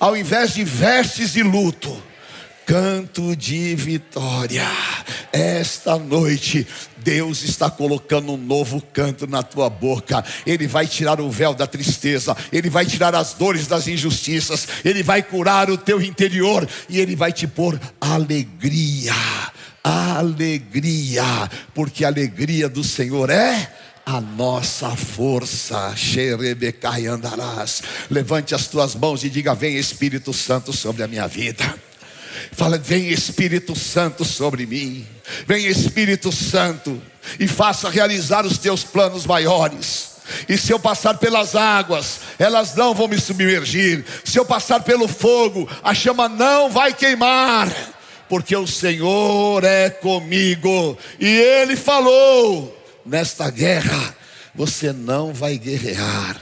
ao invés de vestes de luto, canto de vitória. Esta noite, Deus está colocando um novo canto na tua boca. Ele vai tirar o véu da tristeza, ele vai tirar as dores das injustiças, ele vai curar o teu interior e ele vai te pôr alegria. Alegria, porque a alegria do Senhor é a nossa força. Xerebecai andarás. Levante as tuas mãos e diga: Vem Espírito Santo sobre a minha vida. Fala, vem Espírito Santo sobre mim. Vem Espírito Santo e faça realizar os teus planos maiores. E se eu passar pelas águas, elas não vão me submergir. Se eu passar pelo fogo, a chama não vai queimar. Porque o Senhor é comigo. E Ele falou: nesta guerra, você não vai guerrear.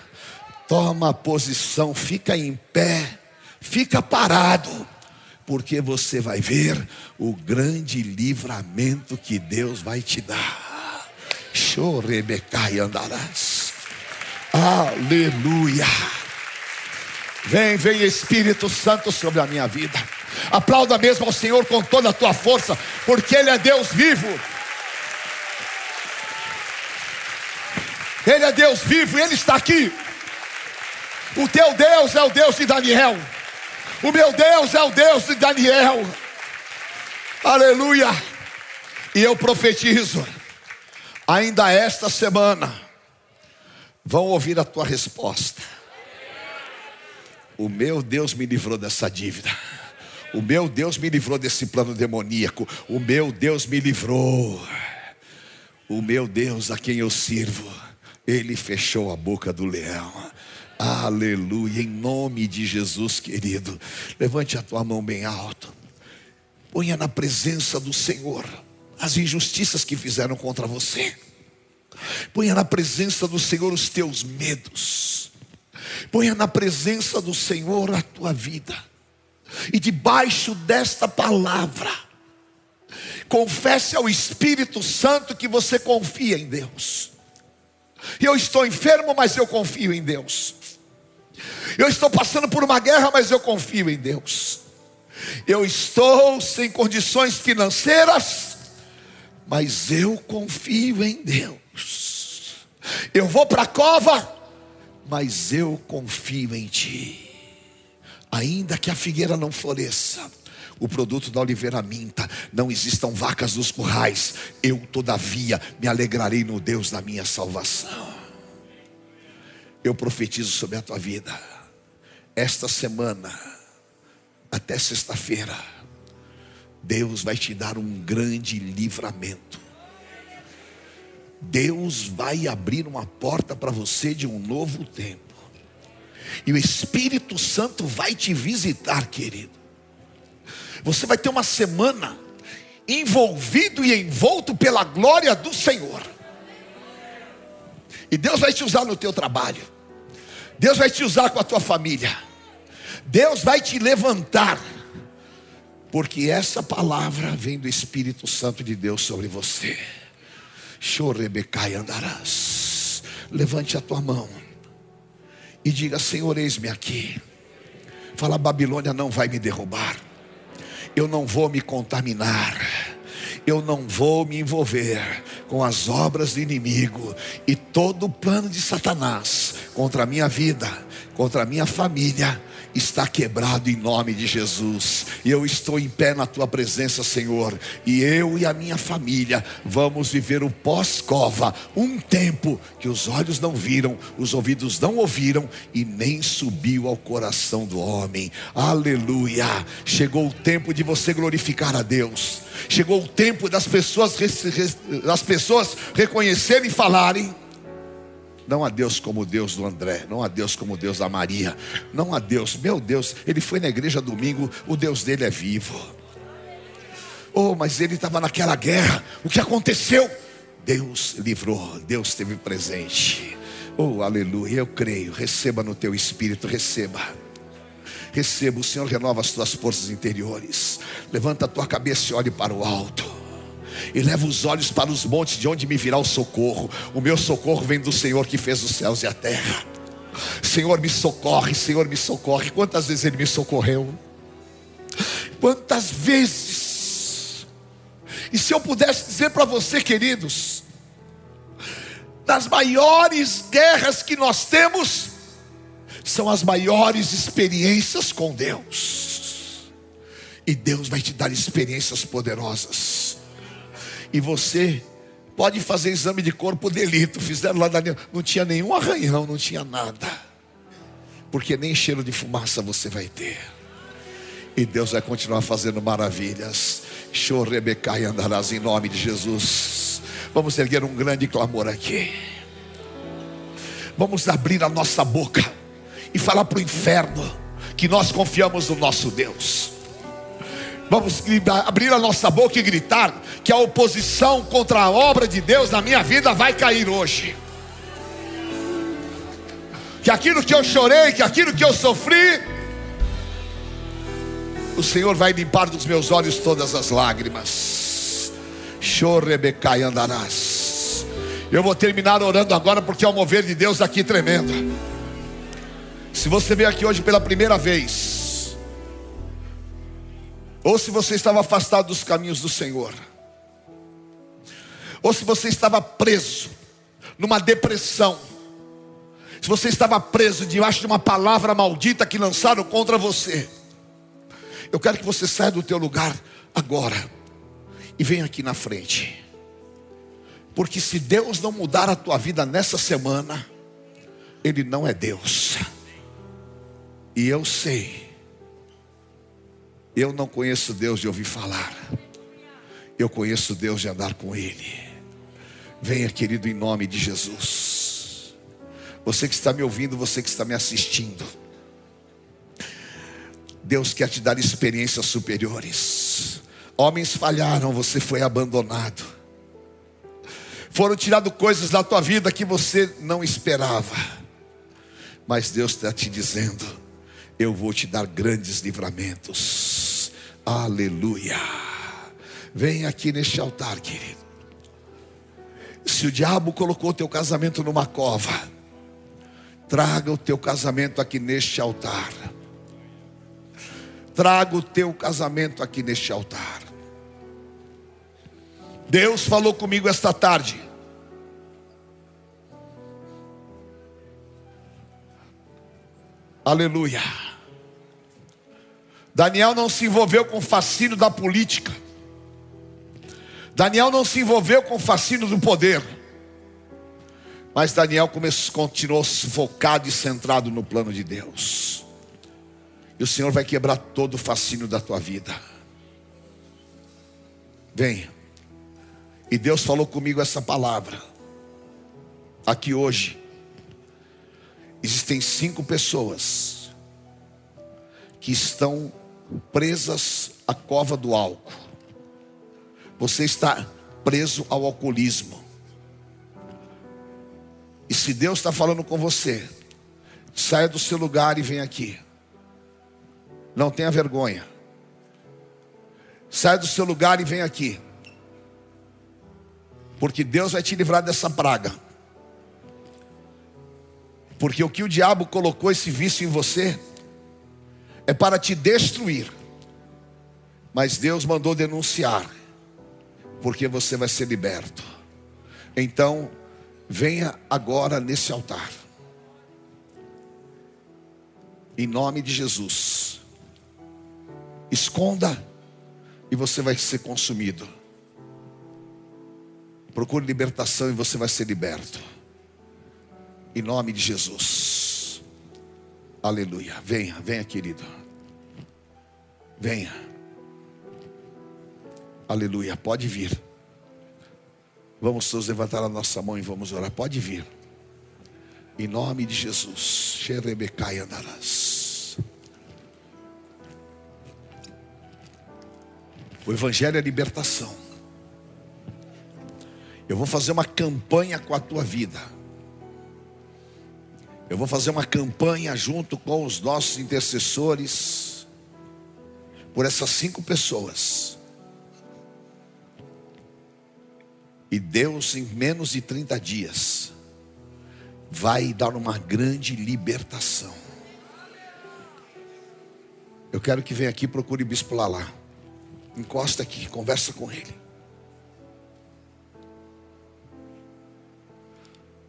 Toma posição, fica em pé, fica parado porque você vai ver o grande livramento que Deus vai te dar. Chorebecai andarás. Aleluia. Vem, vem Espírito Santo sobre a minha vida. Aplauda mesmo ao Senhor com toda a tua força, porque Ele é Deus vivo. Ele é Deus vivo Ele está aqui. O teu Deus é o Deus de Daniel. O meu Deus é o Deus de Daniel. Aleluia. E eu profetizo, ainda esta semana, vão ouvir a tua resposta. O meu Deus me livrou dessa dívida. O meu Deus me livrou desse plano demoníaco. O meu Deus me livrou. O meu Deus a quem eu sirvo, ele fechou a boca do leão. Aleluia, em nome de Jesus, querido. Levante a tua mão bem alto. Ponha na presença do Senhor as injustiças que fizeram contra você. Ponha na presença do Senhor os teus medos. Ponha na presença do Senhor a tua vida. E debaixo desta palavra, confesse ao Espírito Santo que você confia em Deus. Eu estou enfermo, mas eu confio em Deus. Eu estou passando por uma guerra, mas eu confio em Deus. Eu estou sem condições financeiras, mas eu confio em Deus. Eu vou para a cova, mas eu confio em Ti. Ainda que a figueira não floresça, o produto da oliveira minta, não existam vacas nos currais, eu todavia me alegrarei no Deus da minha salvação. Eu profetizo sobre a tua vida, esta semana, até sexta-feira, Deus vai te dar um grande livramento. Deus vai abrir uma porta para você de um novo tempo. E o Espírito Santo vai te visitar, querido. Você vai ter uma semana envolvido e envolto pela glória do Senhor. E Deus vai te usar no teu trabalho. Deus vai te usar com a tua família. Deus vai te levantar. Porque essa palavra vem do Espírito Santo de Deus sobre você. Chorebecai andarás. Levante a tua mão e diga: Senhor, eis-me aqui. Fala, Babilônia não vai me derrubar. Eu não vou me contaminar. Eu não vou me envolver com as obras do inimigo e todo o plano de Satanás contra a minha vida, contra a minha família, está quebrado em nome de Jesus. Eu estou em pé na tua presença, Senhor. E eu e a minha família vamos viver o pós-cova, um tempo que os olhos não viram, os ouvidos não ouviram e nem subiu ao coração do homem. Aleluia! Chegou o tempo de você glorificar a Deus. Chegou o tempo das pessoas, das pessoas reconhecerem e falarem não há Deus como o Deus do André, não há Deus como o Deus da Maria, não há Deus, meu Deus, ele foi na igreja domingo, o Deus dele é vivo. Oh, mas ele estava naquela guerra, o que aconteceu? Deus livrou, Deus esteve presente. Oh, aleluia, eu creio, receba no teu espírito, receba. Receba, o Senhor renova as tuas forças interiores. Levanta a tua cabeça e olhe para o alto e leva os olhos para os montes, de onde me virá o socorro. O meu socorro vem do Senhor que fez os céus e a terra. Senhor, me socorre, Senhor, me socorre. Quantas vezes Ele me socorreu? Quantas vezes? E se eu pudesse dizer para você, queridos, das maiores guerras que nós temos, são as maiores experiências com Deus. E Deus vai te dar experiências poderosas. E você pode fazer exame de corpo delito. Fizeram lá, não tinha nenhum arranhão, não tinha nada. Porque nem cheiro de fumaça você vai ter. E Deus vai continuar fazendo maravilhas. Chorrebecai andarás em nome de Jesus. Vamos erguer um grande clamor aqui. Vamos abrir a nossa boca e falar para o inferno que nós confiamos no nosso Deus. Vamos abrir a nossa boca e gritar que a oposição contra a obra de Deus na minha vida vai cair hoje. Que aquilo que eu chorei, que aquilo que eu sofri, o Senhor vai limpar dos meus olhos todas as lágrimas. Chorebecai andarás. Eu vou terminar orando agora porque é o mover de Deus aqui tremendo. Se você veio aqui hoje pela primeira vez, ou se você estava afastado dos caminhos do Senhor, ou se você estava preso numa depressão, se você estava preso debaixo de uma palavra maldita que lançaram contra você, eu quero que você saia do teu lugar agora e venha aqui na frente. Porque se Deus não mudar a tua vida nessa semana, Ele não é Deus. E eu sei, eu não conheço Deus de ouvir falar, eu conheço Deus de andar com Ele. Venha, querido, em nome de Jesus. Você que está me ouvindo, você que está me assistindo. Deus quer te dar experiências superiores. Homens falharam, você foi abandonado. Foram tiradas coisas da tua vida que você não esperava. Mas Deus está te dizendo: eu vou te dar grandes livramentos. Aleluia. Vem aqui neste altar, querido. Se o diabo colocou o teu casamento numa cova, traga o teu casamento aqui neste altar. Traga o teu casamento aqui neste altar. Deus falou comigo esta tarde. Aleluia. Daniel não se envolveu com o fascínio da política. Daniel não se envolveu com o fascínio do poder. Mas Daniel começou, continuou focado e centrado no plano de Deus. E o Senhor vai quebrar todo o fascínio da tua vida. Venha. E Deus falou comigo essa palavra. Aqui hoje. Existem cinco pessoas que estão presas à cova do álcool. Você está preso ao alcoolismo. E se Deus está falando com você, saia do seu lugar e vem aqui. Não tenha vergonha. Saia do seu lugar e vem aqui. Porque Deus vai te livrar dessa praga. Porque o que o diabo colocou esse vício em você é para te destruir. Mas Deus mandou denunciar, porque você vai ser liberto. Então, venha agora nesse altar. Em nome de Jesus. Esconda e você vai ser consumido. Procure libertação e você vai ser liberto. Em nome de Jesus. Aleluia. Venha, venha, querido. Venha. Aleluia. Pode vir. Vamos todos levantar a nossa mão e vamos orar. Pode vir. Em nome de Jesus. Xerebecai andarás. O Evangelho é libertação. Eu vou fazer uma campanha com a tua vida. Eu vou fazer uma campanha junto com os nossos intercessores por essas cinco pessoas. E Deus, em menos de 30 dias, vai dar uma grande libertação. Eu quero que venha aqui procure Bispo Lalá. Encosta aqui, conversa com ele.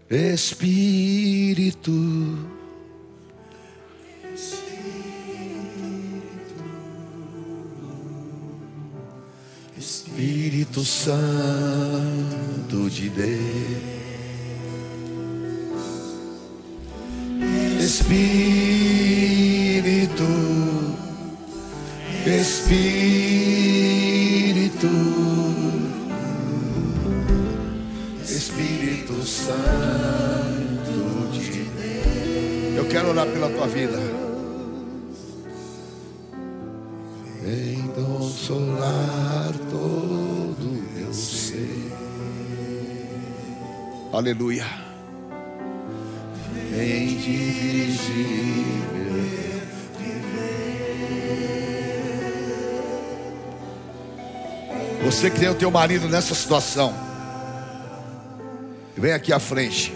Espírito, Espírito Santo de Deus, Espírito. Espírito, Santo de Deus. Eu quero orar pela tua vida. Vem consolar todo meu ser. Aleluia. Vem dirigir Você que tem o teu marido nessa situação, vem aqui à frente.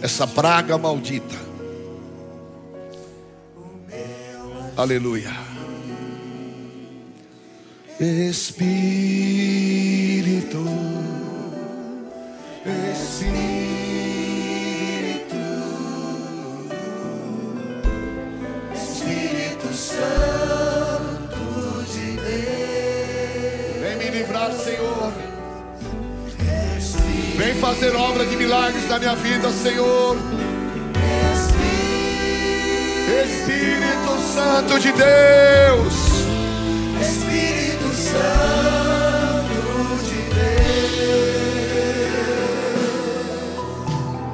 Essa praga maldita. Aleluia. Espírito, Espírito, fazer obra de milagres na minha vida, Senhor. Espírito Santo de Deus. Espírito Santo de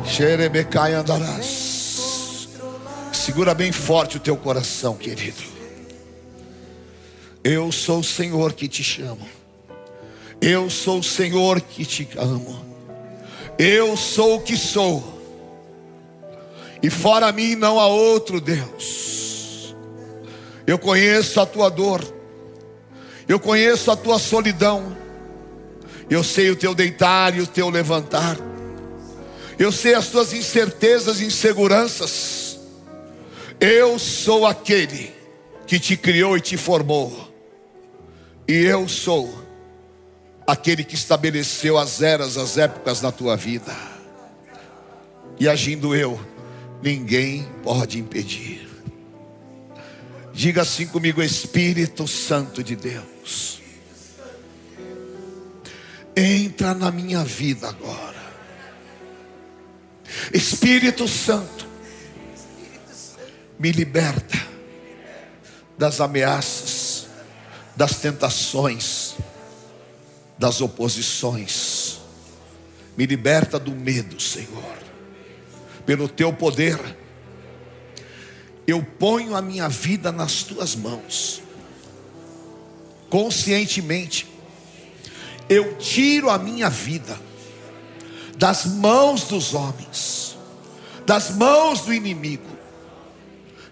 Deus. Xerebecai andarás. Segura bem forte o teu coração, querido. Eu sou o Senhor que te chamo. Eu sou o Senhor que te amo. Eu sou o que sou. E fora mim não há outro Deus. Eu conheço a tua dor. Eu conheço a tua solidão. Eu sei o teu deitar e o teu levantar. Eu sei as tuas incertezas e inseguranças. Eu sou aquele que te criou e te formou. E eu sou aquele que estabeleceu as eras, as épocas na tua vida. E agindo eu, ninguém pode impedir. Diga assim comigo, Espírito Santo de Deus. Entra na minha vida agora. Espírito Santo, me liberta das ameaças, das tentações, das oposições. Me liberta do medo, Senhor. Pelo teu poder, eu ponho a minha vida nas tuas mãos. Conscientemente, eu tiro a minha vida das mãos dos homens, das mãos do inimigo.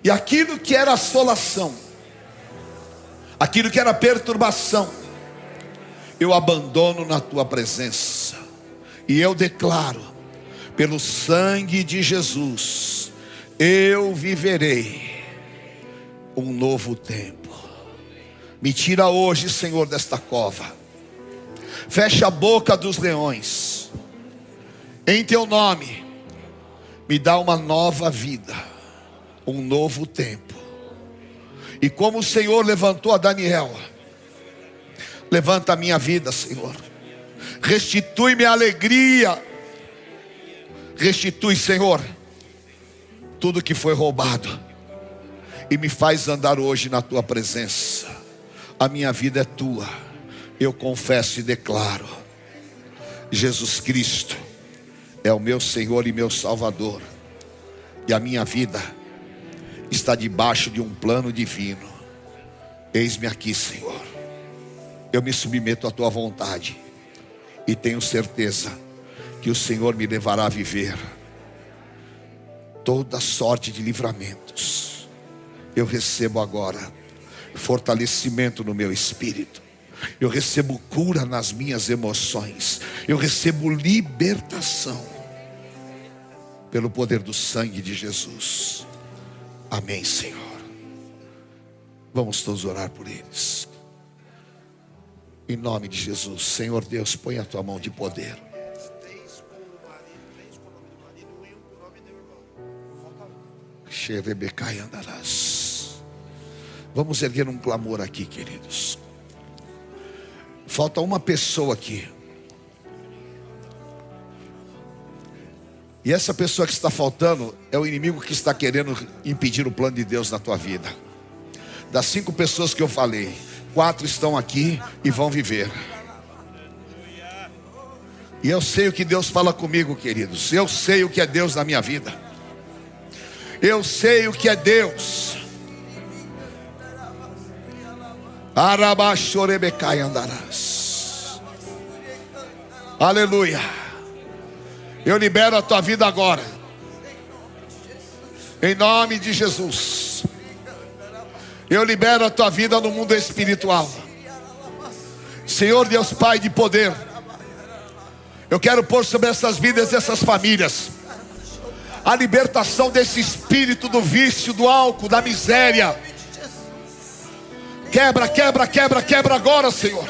E aquilo que era assolação, aquilo que era perturbação, eu abandono na tua presença. E eu declaro, pelo sangue de Jesus, eu viverei um novo tempo. Me tira hoje, Senhor, desta cova. Fecha a boca dos leões. Em teu nome, me dá uma nova vida, um novo tempo. E como o Senhor levantou a Daniel, levanta a minha vida, Senhor. Restitui-me a alegria. Restitui, Senhor, tudo que foi roubado. E me faz andar hoje na tua presença. A minha vida é tua. Eu confesso e declaro: Jesus Cristo é o meu Senhor e meu Salvador. E a minha vida está debaixo de um plano divino. Eis-me aqui, Senhor. Eu me submeto à tua vontade. E tenho certeza que o Senhor me levará a viver toda sorte de livramentos. Eu recebo agora fortalecimento no meu espírito. Eu recebo cura nas minhas emoções. Eu recebo libertação pelo poder do sangue de Jesus. Amém, Senhor. Vamos todos orar por eles. Em nome de Jesus, Senhor Deus, põe a tua mão de poder. Xerebecai andarás. Vamos erguer um clamor aqui, queridos. Falta uma pessoa aqui. E essa pessoa que está faltando é o inimigo que está querendo impedir o plano de Deus na tua vida. Das cinco pessoas que eu falei, quatro estão aqui e vão viver. E eu sei o que Deus fala comigo, queridos. Eu sei o que é Deus na minha vida. Eu sei o que é Deus. Arabachorebecai andarás. Aleluia. Eu libero a tua vida agora. Em nome de Jesus. Eu libero a tua vida no mundo espiritual. Senhor Deus Pai de poder. Eu quero pôr sobre essas vidas, essas famílias, a libertação desse espírito do vício, do álcool, da miséria. Quebra, quebra, quebra, quebra agora, Senhor.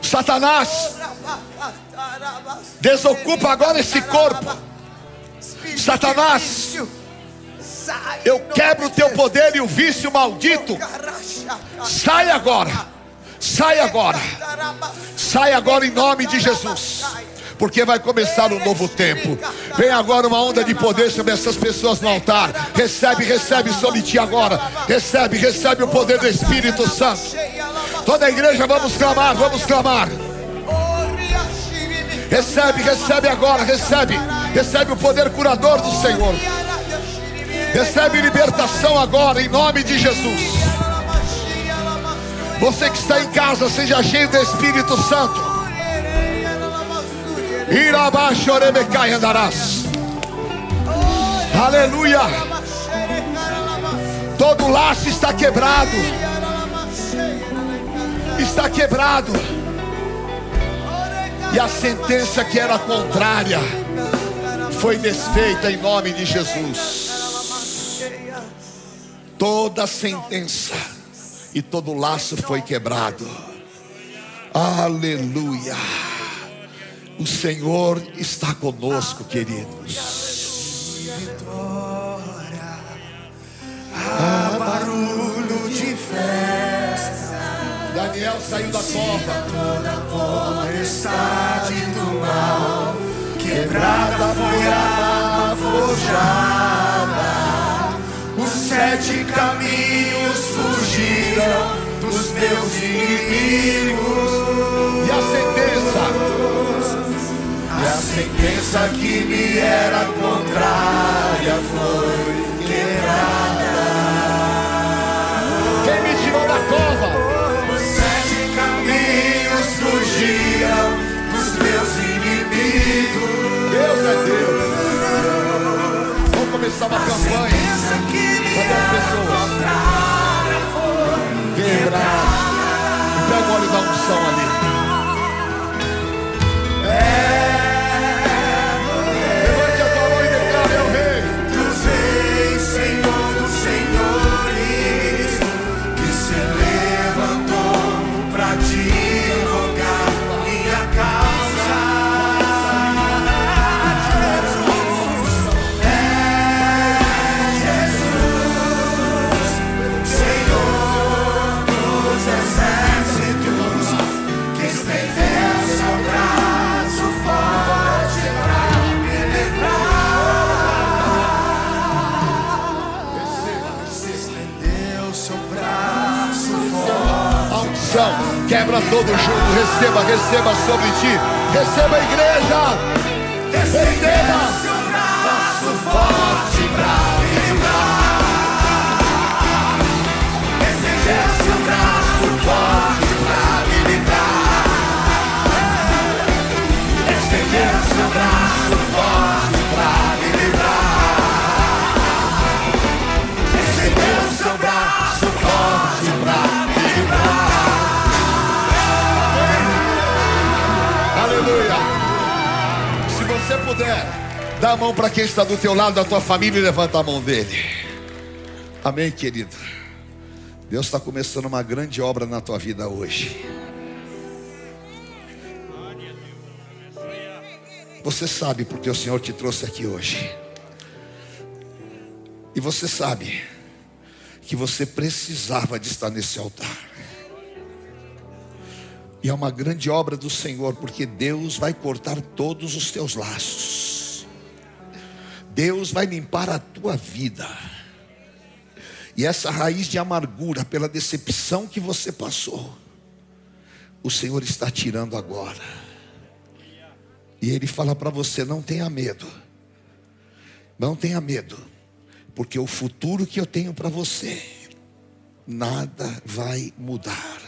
Satanás, desocupa agora esse corpo. Satanás, eu quebro o teu poder e o vício maldito. Sai agora, sai agora, sai agora em nome de Jesus porque vai começar um novo tempo. Vem agora uma onda de poder sobre essas pessoas no altar. Recebe, recebe sobre ti agora. Recebe, recebe o poder do Espírito Santo. Toda a igreja, vamos clamar, vamos clamar. Recebe, recebe agora, recebe. Recebe o poder curador do Senhor. Recebe libertação agora, em nome de Jesus. Você que está em casa, seja cheio do Espírito Santo. Andarás. Aleluia. Todo laço está quebrado. Está quebrado. E a sentença que era contrária foi desfeita em nome de Jesus. Toda sentença e todo laço foi quebrado. Aleluia. O Senhor está conosco, queridos. Há barulho de festa, Daniel saiu da cova. toda potestade do mal, quebrada foi a forjada. Sete caminhos fugiram dos meus inimigos. E a sentença? E a sentença que me era contrária foi quebrada. Quem me tirou da cova? Os sete caminhos fugiram dos meus inimigos. Deus é Deus. Vamos começar uma campanha. Pensa que me Cadê as era pessoas? foi Quebrar. Pega o óleo da unção ali. Levante quebra todo jugo. Receba, receba sobre ti. Receba igreja. Receba. Seu braço forte pra livrar. Estendeu seu braço forte pra me livrar. Estendeu seu braço dá a mão para quem está do teu lado, da tua família, e levanta a mão dele. Amém, querido. Deus está começando uma grande obra na tua vida hoje. Você sabe porque o Senhor te trouxe aqui hoje. E você sabe que você precisava de estar nesse altar. E é uma grande obra do Senhor, porque Deus vai cortar todos os teus laços. Deus vai limpar a tua vida. E essa raiz de amargura pela decepção que você passou, o Senhor está tirando agora. E Ele fala para você: não tenha medo, não tenha medo, porque o futuro que eu tenho para você, nada vai mudar,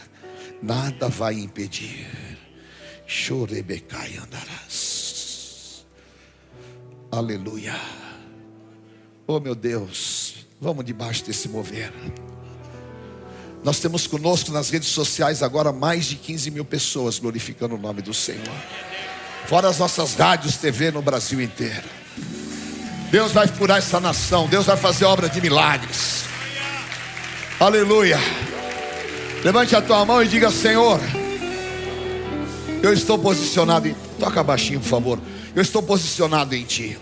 nada vai impedir. Chorebecai andarás. Aleluia. Oh meu Deus, vamos debaixo desse mover. Nós temos conosco nas redes sociais agora mais de 15 mil pessoas glorificando o nome do Senhor. Fora as nossas rádios, TV no Brasil inteiro. Deus vai curar essa nação, Deus vai fazer obra de milagres. Aleluia. Levante a tua mão e diga: Senhor, eu estou posicionado em. Toca baixinho, por favor. Eu estou posicionado em Ti.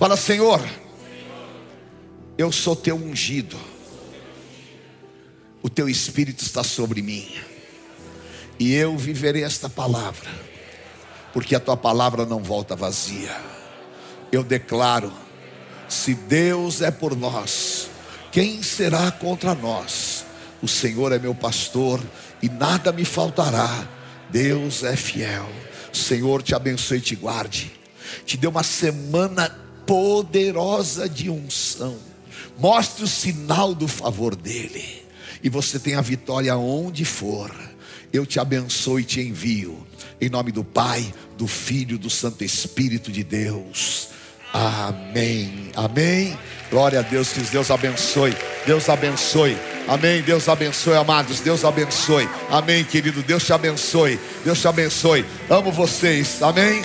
Fala, Senhor, eu sou Teu ungido. O Teu Espírito está sobre mim. E eu viverei esta palavra. Porque a Tua palavra não volta vazia. Eu declaro: se Deus é por nós, quem será contra nós? O Senhor é meu pastor e nada me faltará. Deus é fiel. Senhor te abençoe e te guarde. Te dê uma semana poderosa de unção. Mostre o sinal do favor dele. E você tem a vitória onde for. Eu te abençoo e te envio. Em nome do Pai, do Filho, do Santo Espírito de Deus. Amém. Amém. Glória a Deus, que Deus abençoe. Deus abençoe. Amém. Deus abençoe, amados. Deus abençoe. Amém, querido. Deus te abençoe. Deus te abençoe. Amo vocês. Amém.